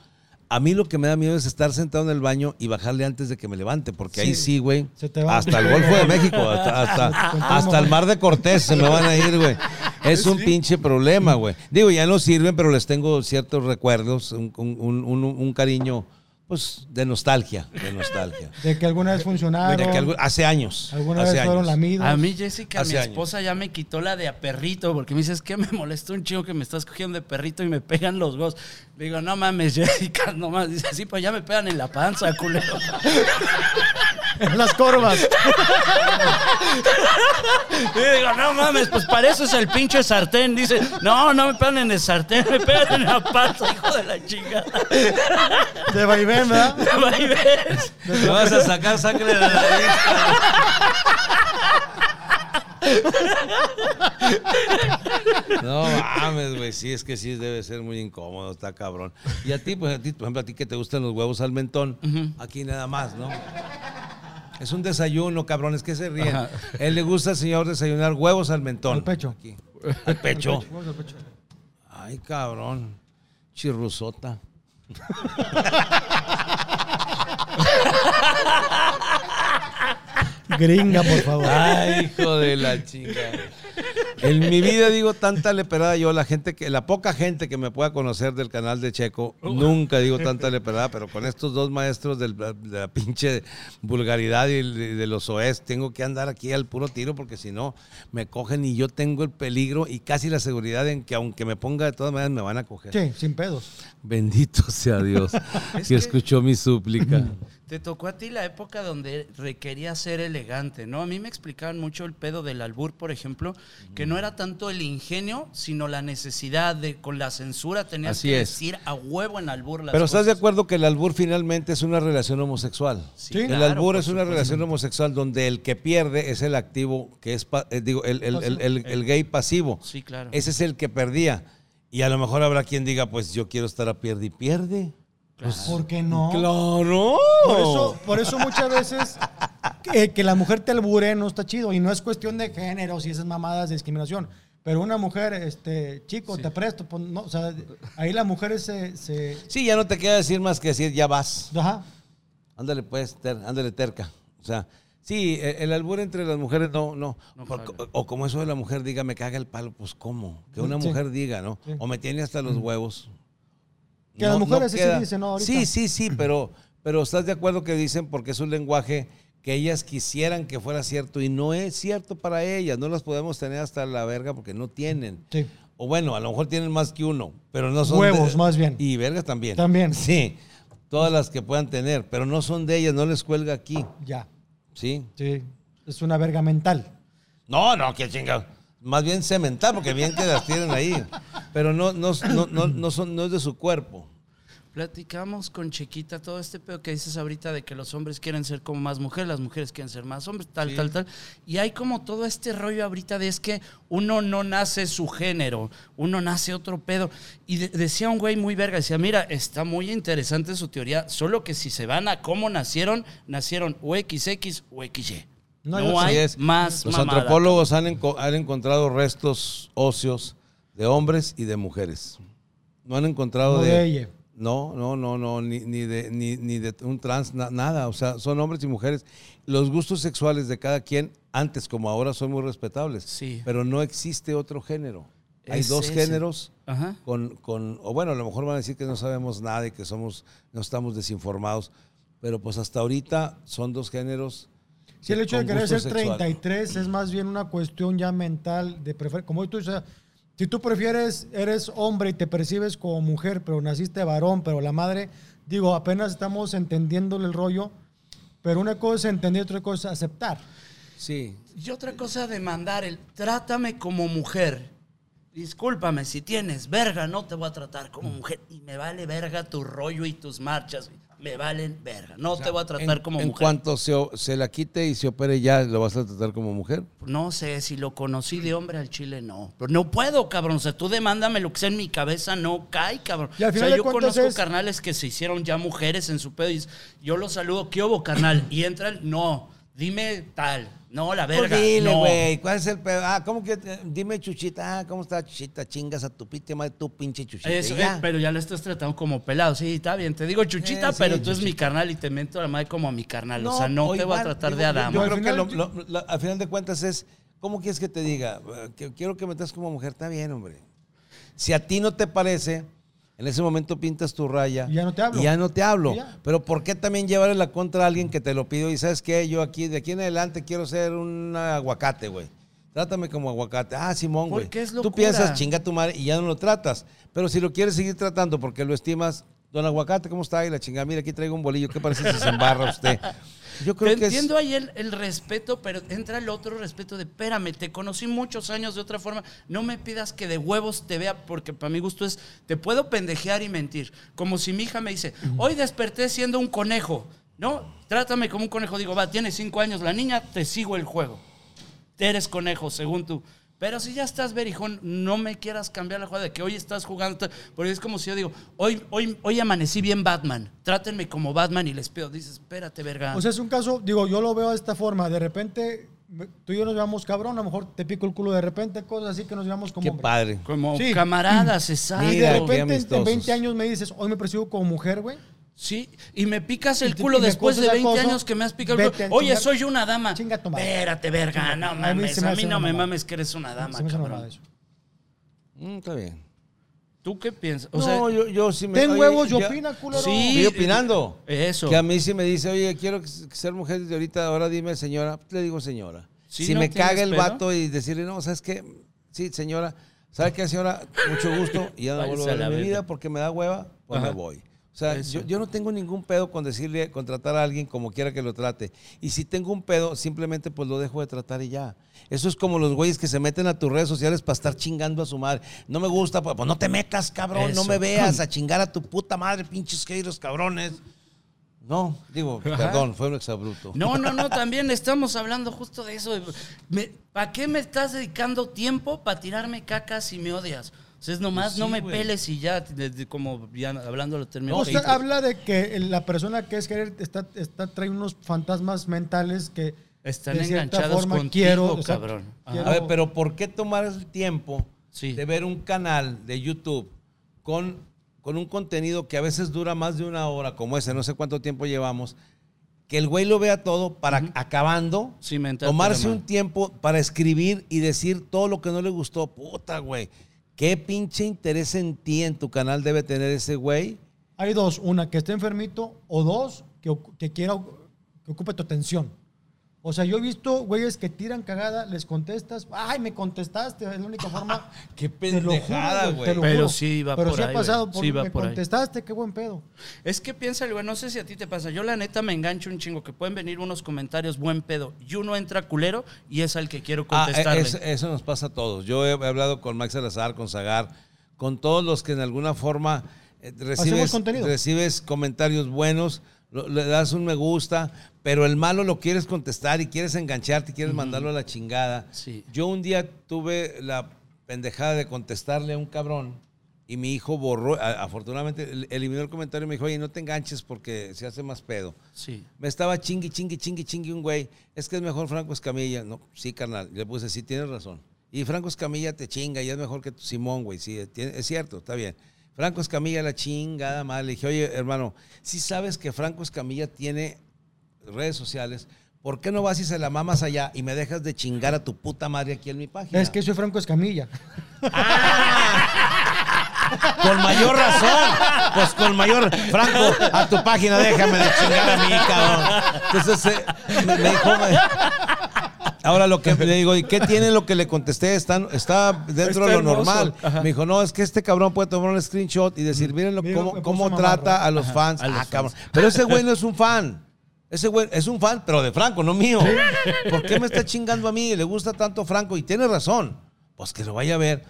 A mí lo que me da miedo es estar sentado en el baño y bajarle antes de que me levante, porque ahí Sí. güey. Hasta el Golfo de México, hasta, hasta, hasta el Mar de Cortés se me van a ir, güey. Es un pinche problema, güey. Digo, ya no sirven, pero les tengo ciertos recuerdos, un, un- un- un- un cariño, pues, de nostalgia, de nostalgia. De que alguna vez funcionaron. De que algo- hace años. alguna hace vez fueron lamidos. A mí, Jessica, Hace mi años. esposa ya me quitó la de a perrito, porque me dice, es que me molesta un chingo que me estás cogiendo de perrito y me pegan los. Le digo, no mames, Jessica, no mames. Dice, sí, pues ya me pegan en la panza, culero. En las corvas. Y digo, no mames, pues para eso es el pinche sartén. Dice, no, no me pegan en el sartén, me pegan en la panza, hijo de la chingada. De vaivén, ¿verdad? Ahí ves. Me vas a sacar sangre de la nariz. No mames, güey. Sí, es que sí debe ser muy incómodo, está cabrón. Y a ti, pues a ti, por ejemplo, a ti que te gustan los huevos al mentón, aquí nada más, ¿no? Es un desayuno, cabrón, es que se ríen. Ajá. Él le gusta al señor desayunar huevos al mentón. Al pecho. Aquí. Al pecho. Vamos al pecho. Ay, cabrón. Chirrusota. Gringa, por favor. Ay, hijo de la chica. En mi vida digo tanta leperada yo, la gente que, la poca gente que me pueda conocer del canal de Checo, nunca digo tanta leperada, pero con estos dos maestros del- de la pinche vulgaridad y de, los OES, tengo que andar aquí al puro tiro porque si no me cogen y yo tengo el peligro y casi la seguridad en que aunque me ponga de todas maneras me van a coger. Sí, sin pedos. Bendito sea Dios que escuchó mi súplica. Te tocó a ti la época donde requería ser elegante, ¿no? A mí me explicaban mucho el pedo del albur, por ejemplo, que no era tanto el ingenio, sino la necesidad de, con la censura, tenías Así que es. decir a huevo en albur las Pero estás de acuerdo que el albur finalmente es una relación homosexual. Sí, el claro, albur es una relación homosexual donde el que pierde es el activo, que es, eh, digo, el, el- el- el- el gay pasivo. Sí, claro. Ese es el que perdía. Y a lo mejor habrá quien diga, pues yo quiero estar a pierde y pierde. ¿Por qué no? ¡Claro! Por eso, por eso muchas veces que, que la mujer te albure no está chido. Y no es cuestión de géneros y esas mamadas de discriminación. Pero una mujer, este, chico, te presto. pues, no, o sea, ahí la mujer se, se- Sí, ya no te queda decir más que decir, ya vas. Ajá. Ándale pues, ter- ándale terca. O sea, sí, e- el albur entre las mujeres no, no. O como eso de la mujer diga, me caga el palo, pues ¿cómo? Que una Sí. mujer diga, ¿no? Sí. O me tiene hasta los huevos. Que las mujeres sí queda- dicen, ¿no? Ahorita. Sí, sí, sí, pero, pero ¿estás de acuerdo que dicen porque es un lenguaje que ellas quisieran que fuera cierto y no es cierto para ellas? No las podemos tener hasta la verga porque no tienen. Sí. O bueno, a lo mejor tienen más que uno, pero no son... Huevos, de- más bien. Y vergas también. También. Sí, todas las que puedan tener, pero no son de ellas, no les cuelga aquí. Ya. ¿Sí? Sí. Es una verga mental. No, no, qué chingado. Más bien cementar, porque bien que las tienen ahí. Pero no, no, no, no, no son, no es de su cuerpo. Platicamos con Chiquita todo este pedo que dices ahorita de que los hombres quieren ser como más mujeres, las mujeres quieren ser más hombres, tal, Sí. tal, tal. Y hay como todo este rollo ahorita de es que uno no nace su género, uno nace otro pedo. Y de- decía un güey muy verga, decía, mira, está muy interesante su teoría, solo que si se van a cómo nacieron, nacieron o XX o XY. No, hay es. más Los mamada. antropólogos han, enco- han encontrado restos óseos de hombres y de mujeres. No han encontrado No de... de ella. No, no, no, no, ni, ni de, ni, ni de un trans, na- nada. O sea, son hombres y mujeres. Los gustos sexuales de cada quien, antes como ahora, son muy respetables. Sí. Pero no existe otro género. Hay dos ese. géneros Ajá. con, con, o bueno, a lo mejor van a decir que no sabemos nada y que somos, no estamos desinformados. Pero pues hasta ahorita son dos géneros. Sí, el hecho de querer ser sexual. 33 es más bien una cuestión ya mental de prefer Como tú dices, si tú prefieres, eres hombre y te percibes como mujer, pero naciste varón, pero la madre, digo, apenas estamos entendiéndole el rollo, pero una cosa es entender, otra cosa es aceptar. Sí. Y otra cosa de mandar el trátame como mujer. Discúlpame, si tienes verga, no te voy a tratar como mujer. Y me vale verga tu rollo y tus marchas. Me valen verga. No te voy a tratar en, como en mujer. cuanto se, o- se la quite y se opere ya, ¿lo vas a tratar como mujer? No sé, si lo conocí de hombre al chile, no. Pero no puedo, cabrón. O sea, tú demándame lo que sea en mi cabeza, no cae, cabrón. Y al o final sea, de yo conozco es- carnales que se hicieron ya mujeres en su pedo y yo los saludo, ¿qué hubo, carnal? Y entran, no, dime tal. No, la verga. Pues dile, no. güey, ¿cuál es el pedo? Ah, ¿cómo que? Dime, Chuchita. Ah, ¿cómo está, Chuchita? Chingas a tu pite madre, tu pinche Chuchita. Eso, Y ya. eh, pero ya lo estás tratando como pelado. Sí, está bien. Te digo chuchita, Eh, sí, pero tú es mi chuchita. carnal y te mento a la madre como a mi carnal. o sea, no o te voy a tratar digo, de yo- Adama. Yo, al creo que final- lo- lo- lo- al final de cuentas es, ¿cómo quieres que te diga? Eh, que quiero que me trates como mujer, está bien, hombre. Si a ti no te parece, en ese momento pintas tu raya. Y ya no te hablo. Y ya no te hablo. Pero ¿por qué también llevarle la contra a alguien que te lo pidió? Y sabes qué, yo aquí, de aquí en adelante quiero ser un aguacate, güey. Trátame como aguacate. Ah, Simón, güey. Tú piensas, chinga tu madre, y ya no lo tratas. Pero si lo quieres seguir tratando porque lo estimas, don aguacate, ¿cómo está? Y la chingada, mira, aquí traigo un bolillo. ¿Qué parece si se embarra usted? Yo creo Te que es- entiendo ahí el, el respeto, pero entra el otro respeto de, espérame, te conocí muchos años de otra forma, no me pidas que de huevos te vea, porque para mi gusto es, te puedo pendejear y mentir. Como si mi hija me dice, hoy desperté siendo un conejo, ¿no? Trátame como un conejo. Digo, va, tienes cinco años, la niña, te sigo el juego. Eres conejo, según tú. Pero si ya estás verijón, no me quieras cambiar la jugada de que hoy estás jugando. Porque es como si yo digo, hoy, hoy, hoy amanecí bien Batman. Trátenme como Batman y les pido. Dices, espérate, verga. O sea, es un caso, digo, yo lo veo de esta forma. De repente, tú y yo nos llevamos cabrón, a lo mejor te pico el culo de repente, cosas así que nos llevamos como. Qué hombre. padre. Como Sí. camaradas, exacto. Y de repente, en- en amistosos. 20 años me dices, hoy me percibo como mujer, güey. Sí, y me picas el culo después de cosas 20 acoso, años que me has picado el culo. Oye, chingar- soy una dama. chinga tu madre. Espérate, verga, no A mí mames. A mí no me mames que eres una dama, Se me cabrón. eso. Mm, está bien. ¿Tú qué piensas? O no, sea, yo, yo sí me... Ten oye, huevos y ya- opina, culero. Sí. Estoy opinando. Eso. Que a mí sí me dice, oye, quiero ser mujer desde ahorita, ahora dime señora. Le digo señora. Sí, si ¿no me caga el pedo? vato y decirle, no, ¿sabes qué? Sí, señora. ¿Sabe qué, señora? Mucho gusto. Y ya no vuelvo a ver mi vida porque me da hueva, pues Ajá. me voy. O sea, yo, yo no tengo ningún pedo con decirle, contratar a alguien como quiera que lo trate. Y si tengo un pedo, simplemente pues lo dejo de tratar y ya. Eso es como los güeyes que se meten a tus redes sociales para estar chingando a su madre. No me gusta, pues, pues no te metas, cabrón, no me veas a chingar a tu puta madre, pinches haters, cabrones. No, digo, perdón, fue un exabruto. No, no, no, también estamos hablando justo de eso. ¿Para qué me estás dedicando tiempo para tirarme caca si me odias? O sea, es nomás Pues sí, no me güey. peles y ya, de- de- como ya hablando de los términos. No, usted habla de que la persona que es querer está, está trae unos fantasmas mentales que Están de enganchados forma contigo, quiero, o sea, cabrón. Quiero- A ver, pero ¿por qué tomar el tiempo Sí. de ver un canal de YouTube con, con un contenido que a veces dura más de una hora, como ese, no sé cuánto tiempo llevamos, que el güey lo vea todo para acabando, Sí, tomarse un tiempo para escribir y decir todo lo que no le gustó? Puta, güey. ¿Qué pinche interés en ti, en tu canal debe tener ese güey? Hay dos, una que esté enfermito o dos que, que quiera que ocupe tu atención. O sea, yo he visto güeyes que tiran cagada, les contestas, ay, me contestaste, es la única forma. Qué Te lo juro, pendejada, güey. Pero sí va Pero por sí ahí, ha pasado, por, Sí va me por ahí. contestaste, qué buen pedo. Es que piensa, güey, no sé si a ti te pasa. Yo la neta me engancho un chingo, que pueden venir unos comentarios buen pedo y uno entra culero y es al que quiero Ah, contestarle. es- eso nos pasa a todos. Yo he, he hablado con Max Salazar, con Zagar, con todos los que en alguna forma eh, recibes, recibes comentarios buenos, le das un me gusta, pero el malo lo quieres contestar y quieres engancharte y quieres mandarlo a la chingada. Sí. Yo un día tuve la pendejada de contestarle a un cabrón y mi hijo borró, afortunadamente el- eliminó el comentario y me dijo, oye, no te enganches porque se hace más pedo. Sí. Me estaba chingui, chingui, chingui, chingui un güey. Es que es mejor Franco Escamilla. No, sí, carnal. Le puse, sí, tienes razón. Y Franco Escamilla te chinga y es mejor que tu Simón, güey. Sí, tiene- es cierto, está bien. Franco Escamilla la chingada mal. Le dije, oye, hermano, si sabes que Franco Escamilla tiene redes sociales, ¿por qué no vas y se la mamas allá y me dejas de chingar a tu puta madre aquí en mi página? Es que soy Franco Escamilla. Con mayor razón. Pues con mayor. Franco, a tu página déjame de chingar a mí, cabrón. Entonces eh, me, me dijo. me- Ahora lo que le digo, ¿y qué tiene lo que le contesté? Está, está dentro Está de lo normal. Ajá. Me dijo, no, es que este cabrón puede tomar un screenshot y decir, miren lo- Mira, cómo, cómo trata a los fans. a los ah, fans. cabrón. Pero ese güey no es un fan. Ese güey es un fan, pero de Franco, no mío. ¿Por qué me está chingando a mí? Le gusta tanto Franco y tiene razón. Pues que lo vaya a ver.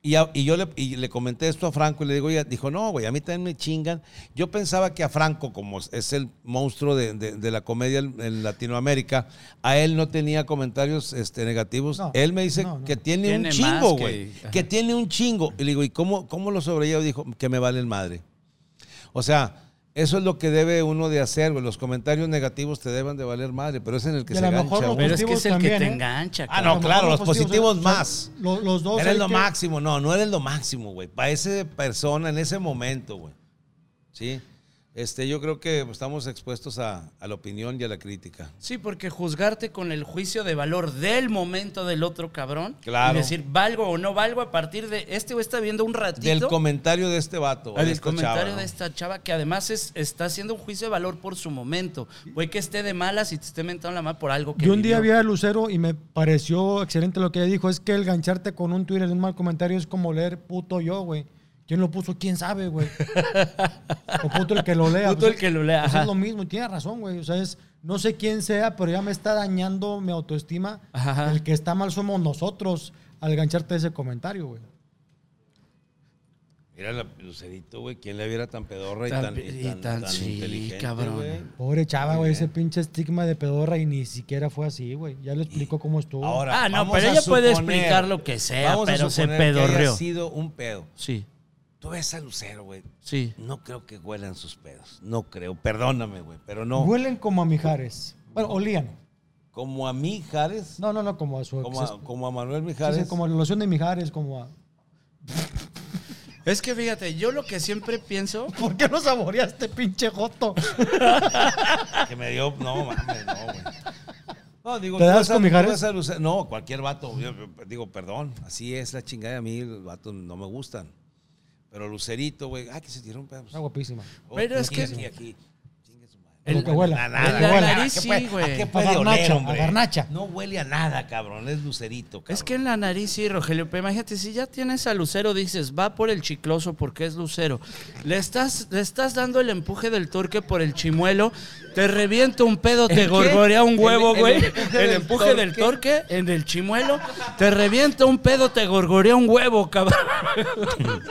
Y, a- y yo le, y le comenté esto a Franco y le digo, dijo, no, güey, a mí también me chingan. Yo pensaba que a Franco, como es el monstruo de, de- de la comedia en, en Latinoamérica, a él no tenía comentarios este, negativos. No, él me dice no, no. que tiene, Tiene un chingo, que- güey. Que, tiene un chingo. Y le digo, ¿y cómo, cómo lo sobrelleva? Dijo, que me vale el madre. O sea, eso es lo que debe uno de hacer, güey. Los comentarios negativos te deben de valer madre, pero es en el que Y se lo gancha. mejor los güey. Pero es que es el que te ¿eh? engancha. Ah, no, claro, los positivos sea, más. Los, los dos. Eres lo que- máximo, no, no eres lo máximo, güey. Para esa persona en ese momento, güey. Sí. Este, yo creo que estamos expuestos a, a la opinión y a la crítica. Sí, porque juzgarte con el juicio de valor del momento del otro cabrón. Claro. Y decir, valgo o no valgo a partir de este güey está viendo un ratito. Del comentario de este vato. De del esta comentario chava, ¿no? de esta chava que además es, está haciendo un juicio de valor por su momento. Güey, que esté de malas y te esté mentando la mano por algo que Yo un día vi a Lucero y me pareció excelente lo que ella dijo. Es que el gancharte con un Twitter en un mal comentario es como leer puto yo, güey. ¿Quién lo puso? ¿Quién sabe, güey? o puto el que lo lea. Puto el que lo lea, pues es lo mismo. y Tiene razón, güey. O sea, es, no sé quién sea, pero ya me está dañando mi autoestima. Ajá. El que está mal somos nosotros al gancharte ese comentario, güey. Mira la Lucerito, güey. ¿Quién le viera tan pedorra y Tan tan, y tan, tan- tan sí, inteligente, cabrón. Pobre chava, güey. Ese pinche estigma de pedorra y ni siquiera fue así, güey. Ya le explicó cómo estuvo. Ahora, Ah, no, vamos pero a ella puede explicar lo que sea, vamos a pero se suponer que haya pedorreó. sido un pedo. Sí, Tú ves a Lucero, güey. sí. No creo que huelan sus pedos. No creo. Perdóname, güey. Pero no. Huelen como a Mijares. Bueno, olían. Como a Mijares. No, no, no, como a su como, ex- a, como a Manuel Mijares. sí, como a la loción de Mijares, como a... Es que fíjate, yo lo que siempre pienso. ¿Por qué no saboreaste, pinche joto? Que me dio. No, mames, no, güey. No, digo, ¿Te tú das con Mijares? ves a Lucero- No, cualquier vato. Yo, yo digo, perdón. Así es la chingada. A mí los vatos no me gustan. Pero Lucerito, güey. Ah, que se tiró un pedo. Está guapísima. Oh, Pero es aquí, que- Aquí, aquí. Lo que huela. A nada. la huela. nariz ¿A qué sí, güey. ¿A qué A puede garnacha, oler, a hombre? garnacha. No huele a nada, cabrón. Es lucerito, cabrón. Es que en la nariz sí, Rogelio, pero imagínate, si ya tienes a Lucero, dices, va por el chicloso porque es Lucero. Le estás, le estás dando el empuje del torque por el chimuelo, te revienta un pedo, te qué? gorgorea un El- huevo, el güey. El, empuje del empuje del torque en el chimuelo, te revienta un pedo, te gorgorea un huevo, cabrón.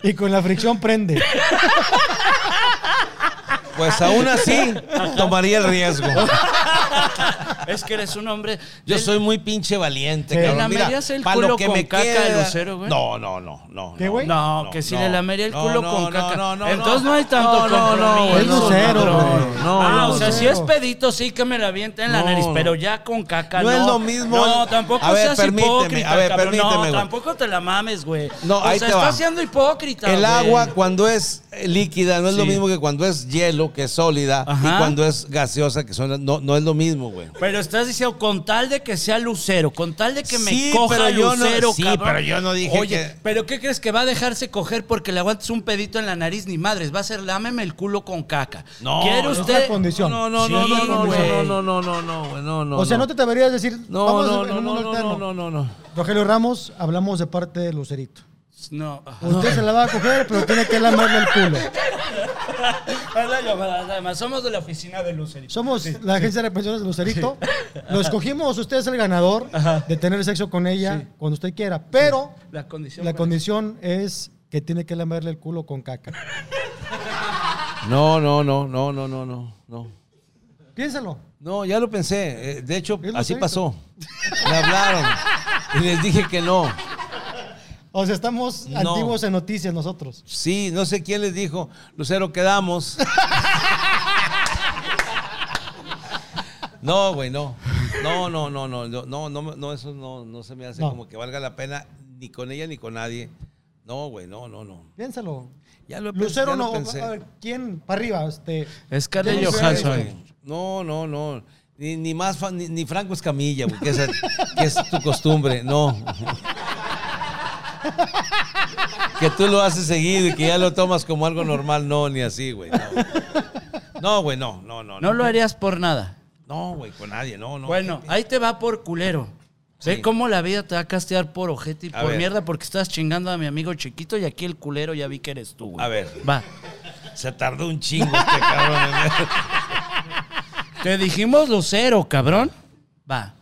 Y con la fricción prende. Pues aún así, tomaría el riesgo. Es que eres un hombre. Yo del- soy muy pinche valiente, cabrón. ¿Le Mira, lamerías el culo lo que con me caca queda- de Lucero, güey? No, no, no, no. ¿Qué, güey? No, que si le lamería el culo no, con no, caca. No, no, Entonces no hay tanto No, no, no, compromiso, güey, Es Lucero, no, güey. No, ah, no, o sea, si es pedito, sí que me la avienta en la No, nariz, no. pero ya con caca No no. es lo mismo. No, tampoco A ver, seas permíteme, hipócrita, a ver, cabrón. permíteme, No, güey. tampoco te la mames, güey. No, o ahí sea, te va. estás siendo hipócrita, El güey. agua cuando es líquida no es lo Sí. mismo que cuando es hielo, que es sólida, Ajá. y cuando es gaseosa, que son, no, no es lo mismo, güey. Pero estás diciendo con tal de que sea lucero, con tal de que me Sí, coja pero yo no- lucero, sí, cabrón. pero yo no dije Oye, que- pero ¿qué crees que va a dejarse coger porque le aguantes un pedito en la nariz ni madres? Va a ser lámeme el culo con caca. No, ¿Quiere usted? No, no, Sí, no, no, no, no, no, no, no, no, güey, no, no. o sea, no te deberías decir. No, vamos no, en no, un no, no, no, no, no. Rogelio Ramos, hablamos de parte de Lucerito. No. ajá. Usted se la va a coger, pero tiene que lamerle el culo. Además, somos de la oficina de Lucerito. Somos la agencia de pensiones de Lucerito. Lo escogimos, usted es el ganador de tener sexo con ella cuando usted quiera. Pero La condición. la para- condición es que tiene que lamerle el culo con caca. No, no, no, no, no, no, no, no. Piénsalo. No, ya lo pensé. Eh, De hecho, así pasó. Me hablaron y les dije que no. O sea, estamos No. antiguos en noticias nosotros. Sí, no sé quién les dijo. Lucero, quedamos. No, güey, no. No, no, no, no, no, no, eso no, no se me hace No. como que valga la pena ni con ella ni con nadie. No, güey, no, no, no. Piénsalo. Ya lo, Lucero ya lo no. pensé. a ver, ¿Quién? Para arriba. Este, Scarlett Johansson. No, no, no. Ni, ni más ni, ni Franco Escamilla, güey, que, es, que es tu costumbre. No. Que tú lo haces seguido y que ya lo tomas como algo normal. No, ni así, güey. No. Güey, no, no, no. No lo harías por nada. No, güey, con nadie, no, no. Bueno, ahí te va por culero. Ve Sí. cómo la vida te va a castear por ojete y A por ver. mierda porque estás chingando a mi amigo chiquito y aquí el culero ya vi que eres tú, güey. A ver. Va. Se tardó un chingo este cabrón. Te dijimos lucero, cabrón. Va.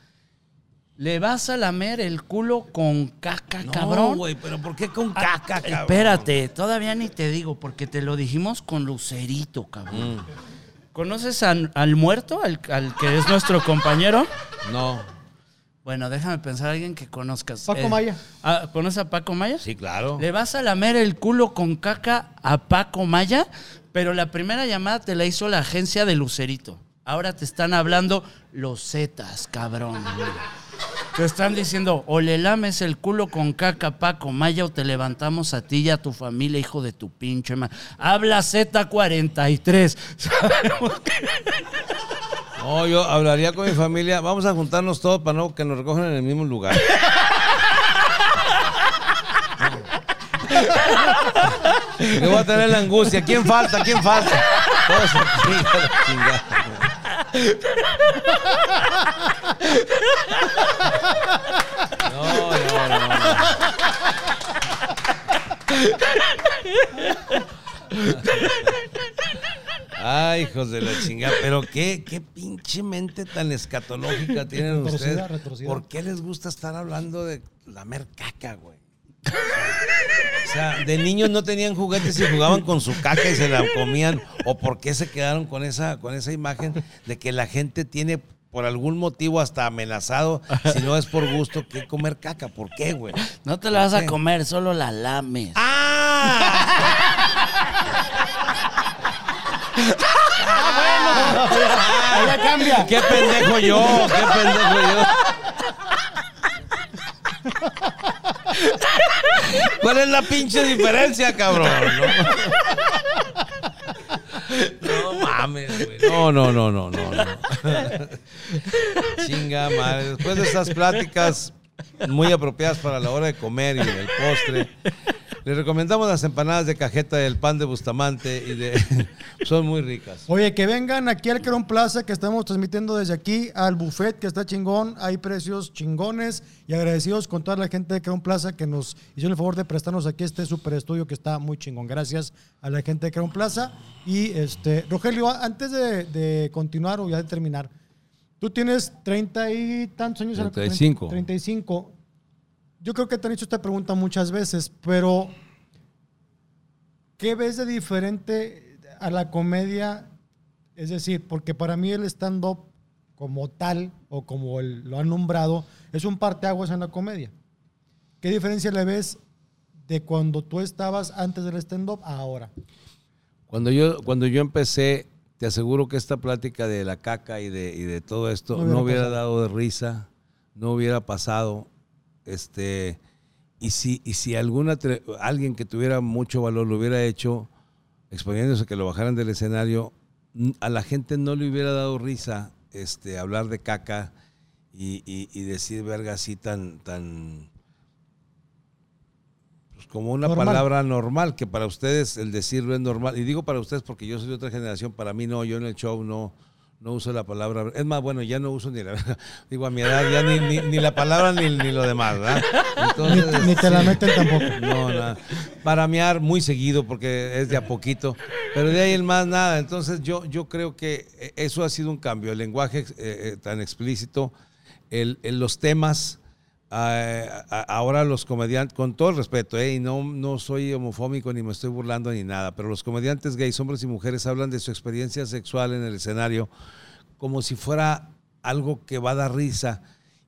¿Le vas a lamer el culo con caca, No, cabrón? güey, pero ¿por qué con Ah, caca, cabrón? Espérate, todavía ni te digo, porque te lo dijimos con lucerito, cabrón. Mm. ¿Conoces al, al muerto, al, al que es nuestro compañero? No. Bueno, déjame pensar a alguien que conozcas. Paco Maya. ah, ¿Conoces a Paco Maya? Sí, claro. Le vas a lamer el culo con caca a Paco Maya, pero la primera llamada te la hizo la agencia de Lucerito. Ahora te están hablando los Zetas, cabrón. Te están diciendo, o le lames el culo con caca Paco Maya o te levantamos a ti y a tu familia, hijo de tu pinche madre. Habla Z43. Sabemos que- No, yo hablaría con mi familia. Vamos a juntarnos todos para no que nos recojan en el mismo lugar. Yo voy a tener la angustia. ¿Quién falta? ¿Quién falta? Todos aquí, chingada. No, no, no, no. Ay, hijos de la chingada. Pero qué, qué pinche mente tan escatológica tienen Retorcida, ustedes. retorcida. ¿Por qué les gusta estar hablando de lamer caca, güey? O sea, de niños no tenían juguetes y jugaban con su caca y se la comían. ¿O por qué se quedaron con esa, con esa imagen de que la gente tiene por algún motivo hasta amenazado, si no es por gusto, que comer caca? ¿Por qué, güey? No te la vas ¿Por a comer, solo la lames. Allá cambia. ¡Qué pendejo yo! ¡Qué pendejo yo! ¿Cuál es la pinche diferencia, cabrón? No, no mames, güey. No, no, no, no, no, no. Chinga madre. Después de estas pláticas muy apropiadas para la hora de comer y el postre, Le recomendamos las empanadas de cajeta del pan de Bustamante y de son muy ricas. Oye, que vengan aquí al Querón Plaza, que estamos transmitiendo desde aquí, al buffet, que está chingón. Hay precios chingones y agradecidos con toda la gente de Querón Plaza que nos hizo el favor de prestarnos aquí este super estudio que está muy chingón. Gracias a la gente de Querón Plaza. Y este, Rogelio, antes de, de continuar o ya de terminar, tú tienes treinta y tantos años. 35. 35. Yo creo que te han hecho esta pregunta muchas veces, pero ¿qué ves de diferente a la comedia? Es decir, porque para mí el stand-up como tal, o como el- lo han nombrado, es un parteaguas en la comedia. ¿Qué diferencia le ves de cuando tú estabas antes del stand-up a ahora? Cuando yo, cuando yo empecé, te aseguro que esta plática de la caca y de, y de todo esto No no hubiera hubiera, pasado. dado de risa, no hubiera pasado. Este, y si, y si alguna alguien que tuviera mucho valor lo hubiera hecho, exponiéndose que lo bajaran del escenario, a la gente no le hubiera dado risa este, hablar de caca y, y- y decir verga así tan, tan pues, como una Normal. palabra normal, que para ustedes el decirlo es normal. Y digo para ustedes porque yo soy de otra generación, para mí no, yo en el show no, no uso la palabra. Es más, bueno, ya no uso ni la, digo a mi edad, ya ni, ni, ni la palabra ni, ni lo demás, ¿verdad? Ni, Entonces, ni te la sí. meten tampoco. No, nada. Muy seguido porque es de a poquito, pero de ahí el más nada. Entonces yo, yo creo que eh, eso ha sido un cambio, el lenguaje eh, eh, tan explícito, el, el- los temas. Ah, ahora los comediantes, con todo el respeto, eh, y no, no soy homofóbico ni me estoy burlando ni nada, pero los comediantes gays, hombres y mujeres, hablan de su experiencia sexual en el escenario como si fuera algo que va a dar risa.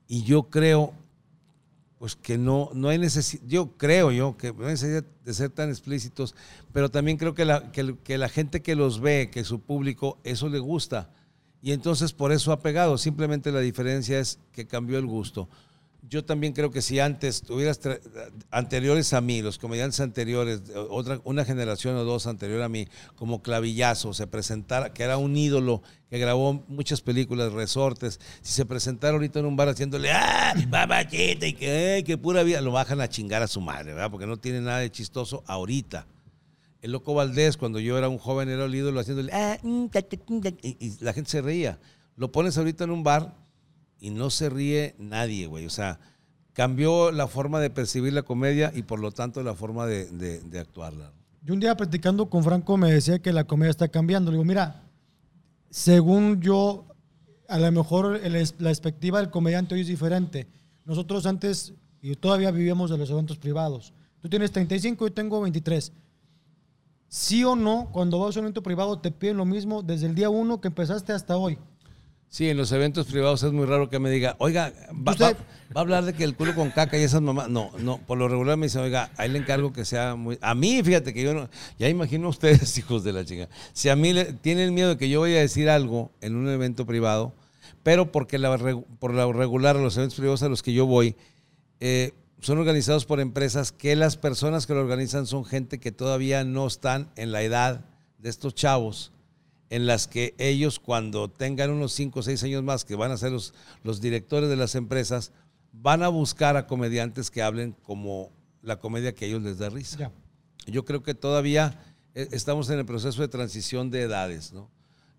Y yo creo pues que no, no hay necesidad, yo creo yo que no hay necesidad de ser tan explícitos, pero también creo que la, que, que la gente que los ve, que su público, eso le gusta. Y entonces por eso ha pegado, simplemente la diferencia es que cambió el gusto. Yo también creo que si antes tuvieras anteriores a mí, los comediantes anteriores, otra, una generación o dos anterior a mí, como Clavillazo, se presentara, que era un ídolo que grabó muchas películas, resortes, si se presentara ahorita en un bar haciéndole, ¡ah! ¡Babachita! y que, pura vida, lo bajan a chingar a su madre, ¿verdad? Porque no tiene nada de chistoso ahorita. El Loco Valdés, cuando yo era un joven, era el ídolo haciéndole, "Ah, mm, mm, ta", y, y la gente se reía. Lo pones ahorita en un bar y no se ríe nadie, güey. O sea, cambió la forma de percibir la comedia y por lo tanto la forma de, de- de actuarla. Yo un día platicando con Franco me decía que la comedia está cambiando. Le digo, mira, según yo, a lo mejor el la perspectiva del comediante hoy es diferente. Nosotros antes, y todavía vivíamos de los eventos privados. Tú tienes 35 y yo tengo 23. Sí o no, cuando vas a un evento privado te piden lo mismo desde el día uno que empezaste hasta hoy. Sí, en los eventos privados es muy raro que me diga, oiga, va, Usted- va- va a hablar de que el culo con caca y esas mamás. No, no, por lo regular me dicen, oiga, ahí le encargo que sea muy. A mí, fíjate que yo no. Ya imagino ustedes, hijos de la chica. Si a mí le, tienen miedo de que yo vaya a decir algo en un evento privado, pero porque la, por lo regular los eventos privados a los que yo voy eh, son organizados por empresas que las personas que lo organizan son gente que todavía no están en la edad de estos chavos en las que ellos cuando tengan unos 5 o 6 años más, que van a ser los, los directores de las empresas, van a buscar a comediantes que hablen como la comedia que a ellos les da risa. Yo creo que todavía eh, estamos en el proceso de transición de edades, ¿no?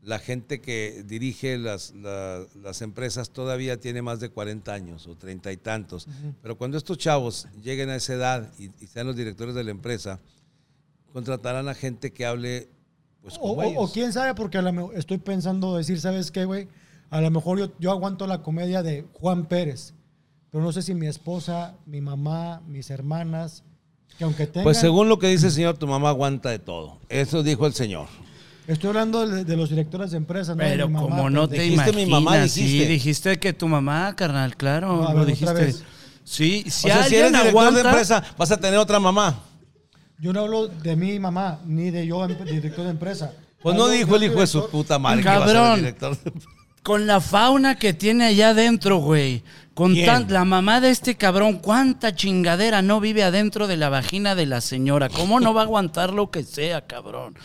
La gente que dirige las, la- las empresas todavía tiene más de 40 años o 30 y tantos. Pero cuando estos chavos lleguen a esa edad y, y sean los directores de la empresa, contratarán a gente que hable pues O, quién sabe, porque a lo mejor estoy pensando decir, ¿sabes qué, güey? A lo mejor yo, yo aguanto la comedia de Juan Pérez, pero no sé si mi esposa, mi mamá, mis hermanas, que aunque tengan... Pues según lo que dice el señor, tu mamá aguanta de todo. Eso dijo el señor. Estoy hablando de, de los directores de empresas, ¿no? Pero mi mamá, como no te Dijiste imaginas, mi mamá, sí, dijiste. dijiste que tu mamá, carnal, claro, No, lo dijiste. Sí, si o sea, si alguien eres director aguanta, de empresa, vas a tener otra mamá. Yo no hablo de mi mamá, ni de yo, em- director de empresa. Pues no dijo el hijo de su puta madre que va a ser el Cabrón. director. de- con la fauna que tiene allá adentro, güey. Con ¿Quién? tan- la mamá de este cabrón, cuánta chingadera no vive adentro de la vagina de la señora. ¿Cómo no va a aguantar lo que sea, cabrón?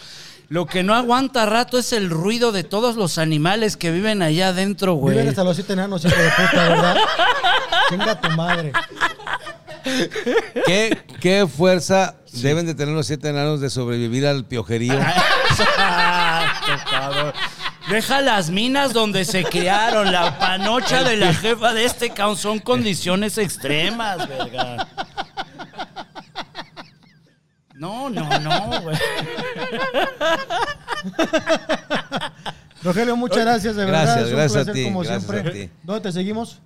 Lo que no aguanta rato es el ruido de todos los animales que viven allá adentro, güey. Viven hasta los siete enanos, hijo de puta, ¿verdad? Chinga tu madre. ¿Qué, qué fuerza deben de tener los siete enanos de sobrevivir al piojerío? Deja las minas donde se criaron. La panocha de la jefa de este cabrón son condiciones extremas, verga. No, no, no, güey. Rogelio, muchas gracias, de Gracias, verdad. Es un gracias a placer, ti, como gracias siempre. a ti. ¿Dónde te seguimos?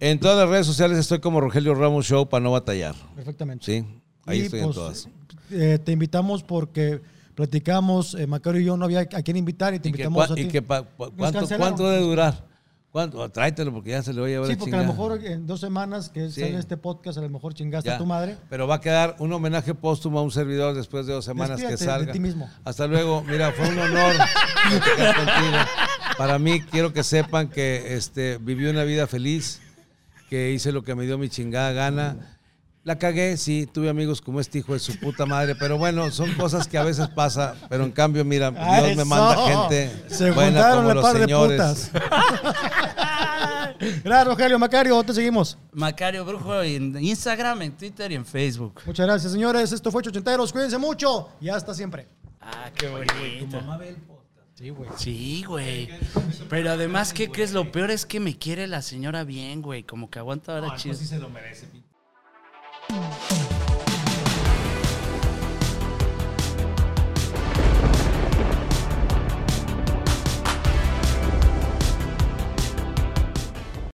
En todas las redes sociales estoy como Rogelio Ramos Show para no batallar. Perfectamente. Sí, ahí Y, estoy en pues, todas. eh, te invitamos porque platicamos, eh, Macario y yo no había a quién invitar y te ¿Y, que, invitamos a ti. y que pa- pa- cuánto, cuánto debe durar? ¿Cuánto? Oh, Tráetelo porque ya se le voy a llevar Sí, porque a lo mejor en dos semanas que Sí. sale este podcast, a lo mejor chingaste Ya. a tu madre. Pero va a quedar un homenaje póstumo a un servidor después de dos semanas Despídete que de salga. ti mismo. Hasta luego. Mira, fue un honor. Para mí, quiero que sepan que este, viví una vida feliz, que hice lo que me dio mi chingada gana. La cagué, sí, tuve amigos como este hijo de su puta madre, pero bueno, son cosas que a veces pasa, pero en cambio, mira, Ah, Dios me manda gente Se buena como la los par de señores. putas. Gracias, Rogelio. Macario, te seguimos. Macario Brujo en Instagram, en Twitter y en Facebook. Muchas gracias, señores. Esto fue Chochenteros. Cuídense mucho y hasta siempre. Ah, qué bonito. Sí, güey. Sí, güey. Pero además, ¿qué crees? Lo peor es que me quiere la señora bien, güey. Como que aguanta ahora chido. se lo merece.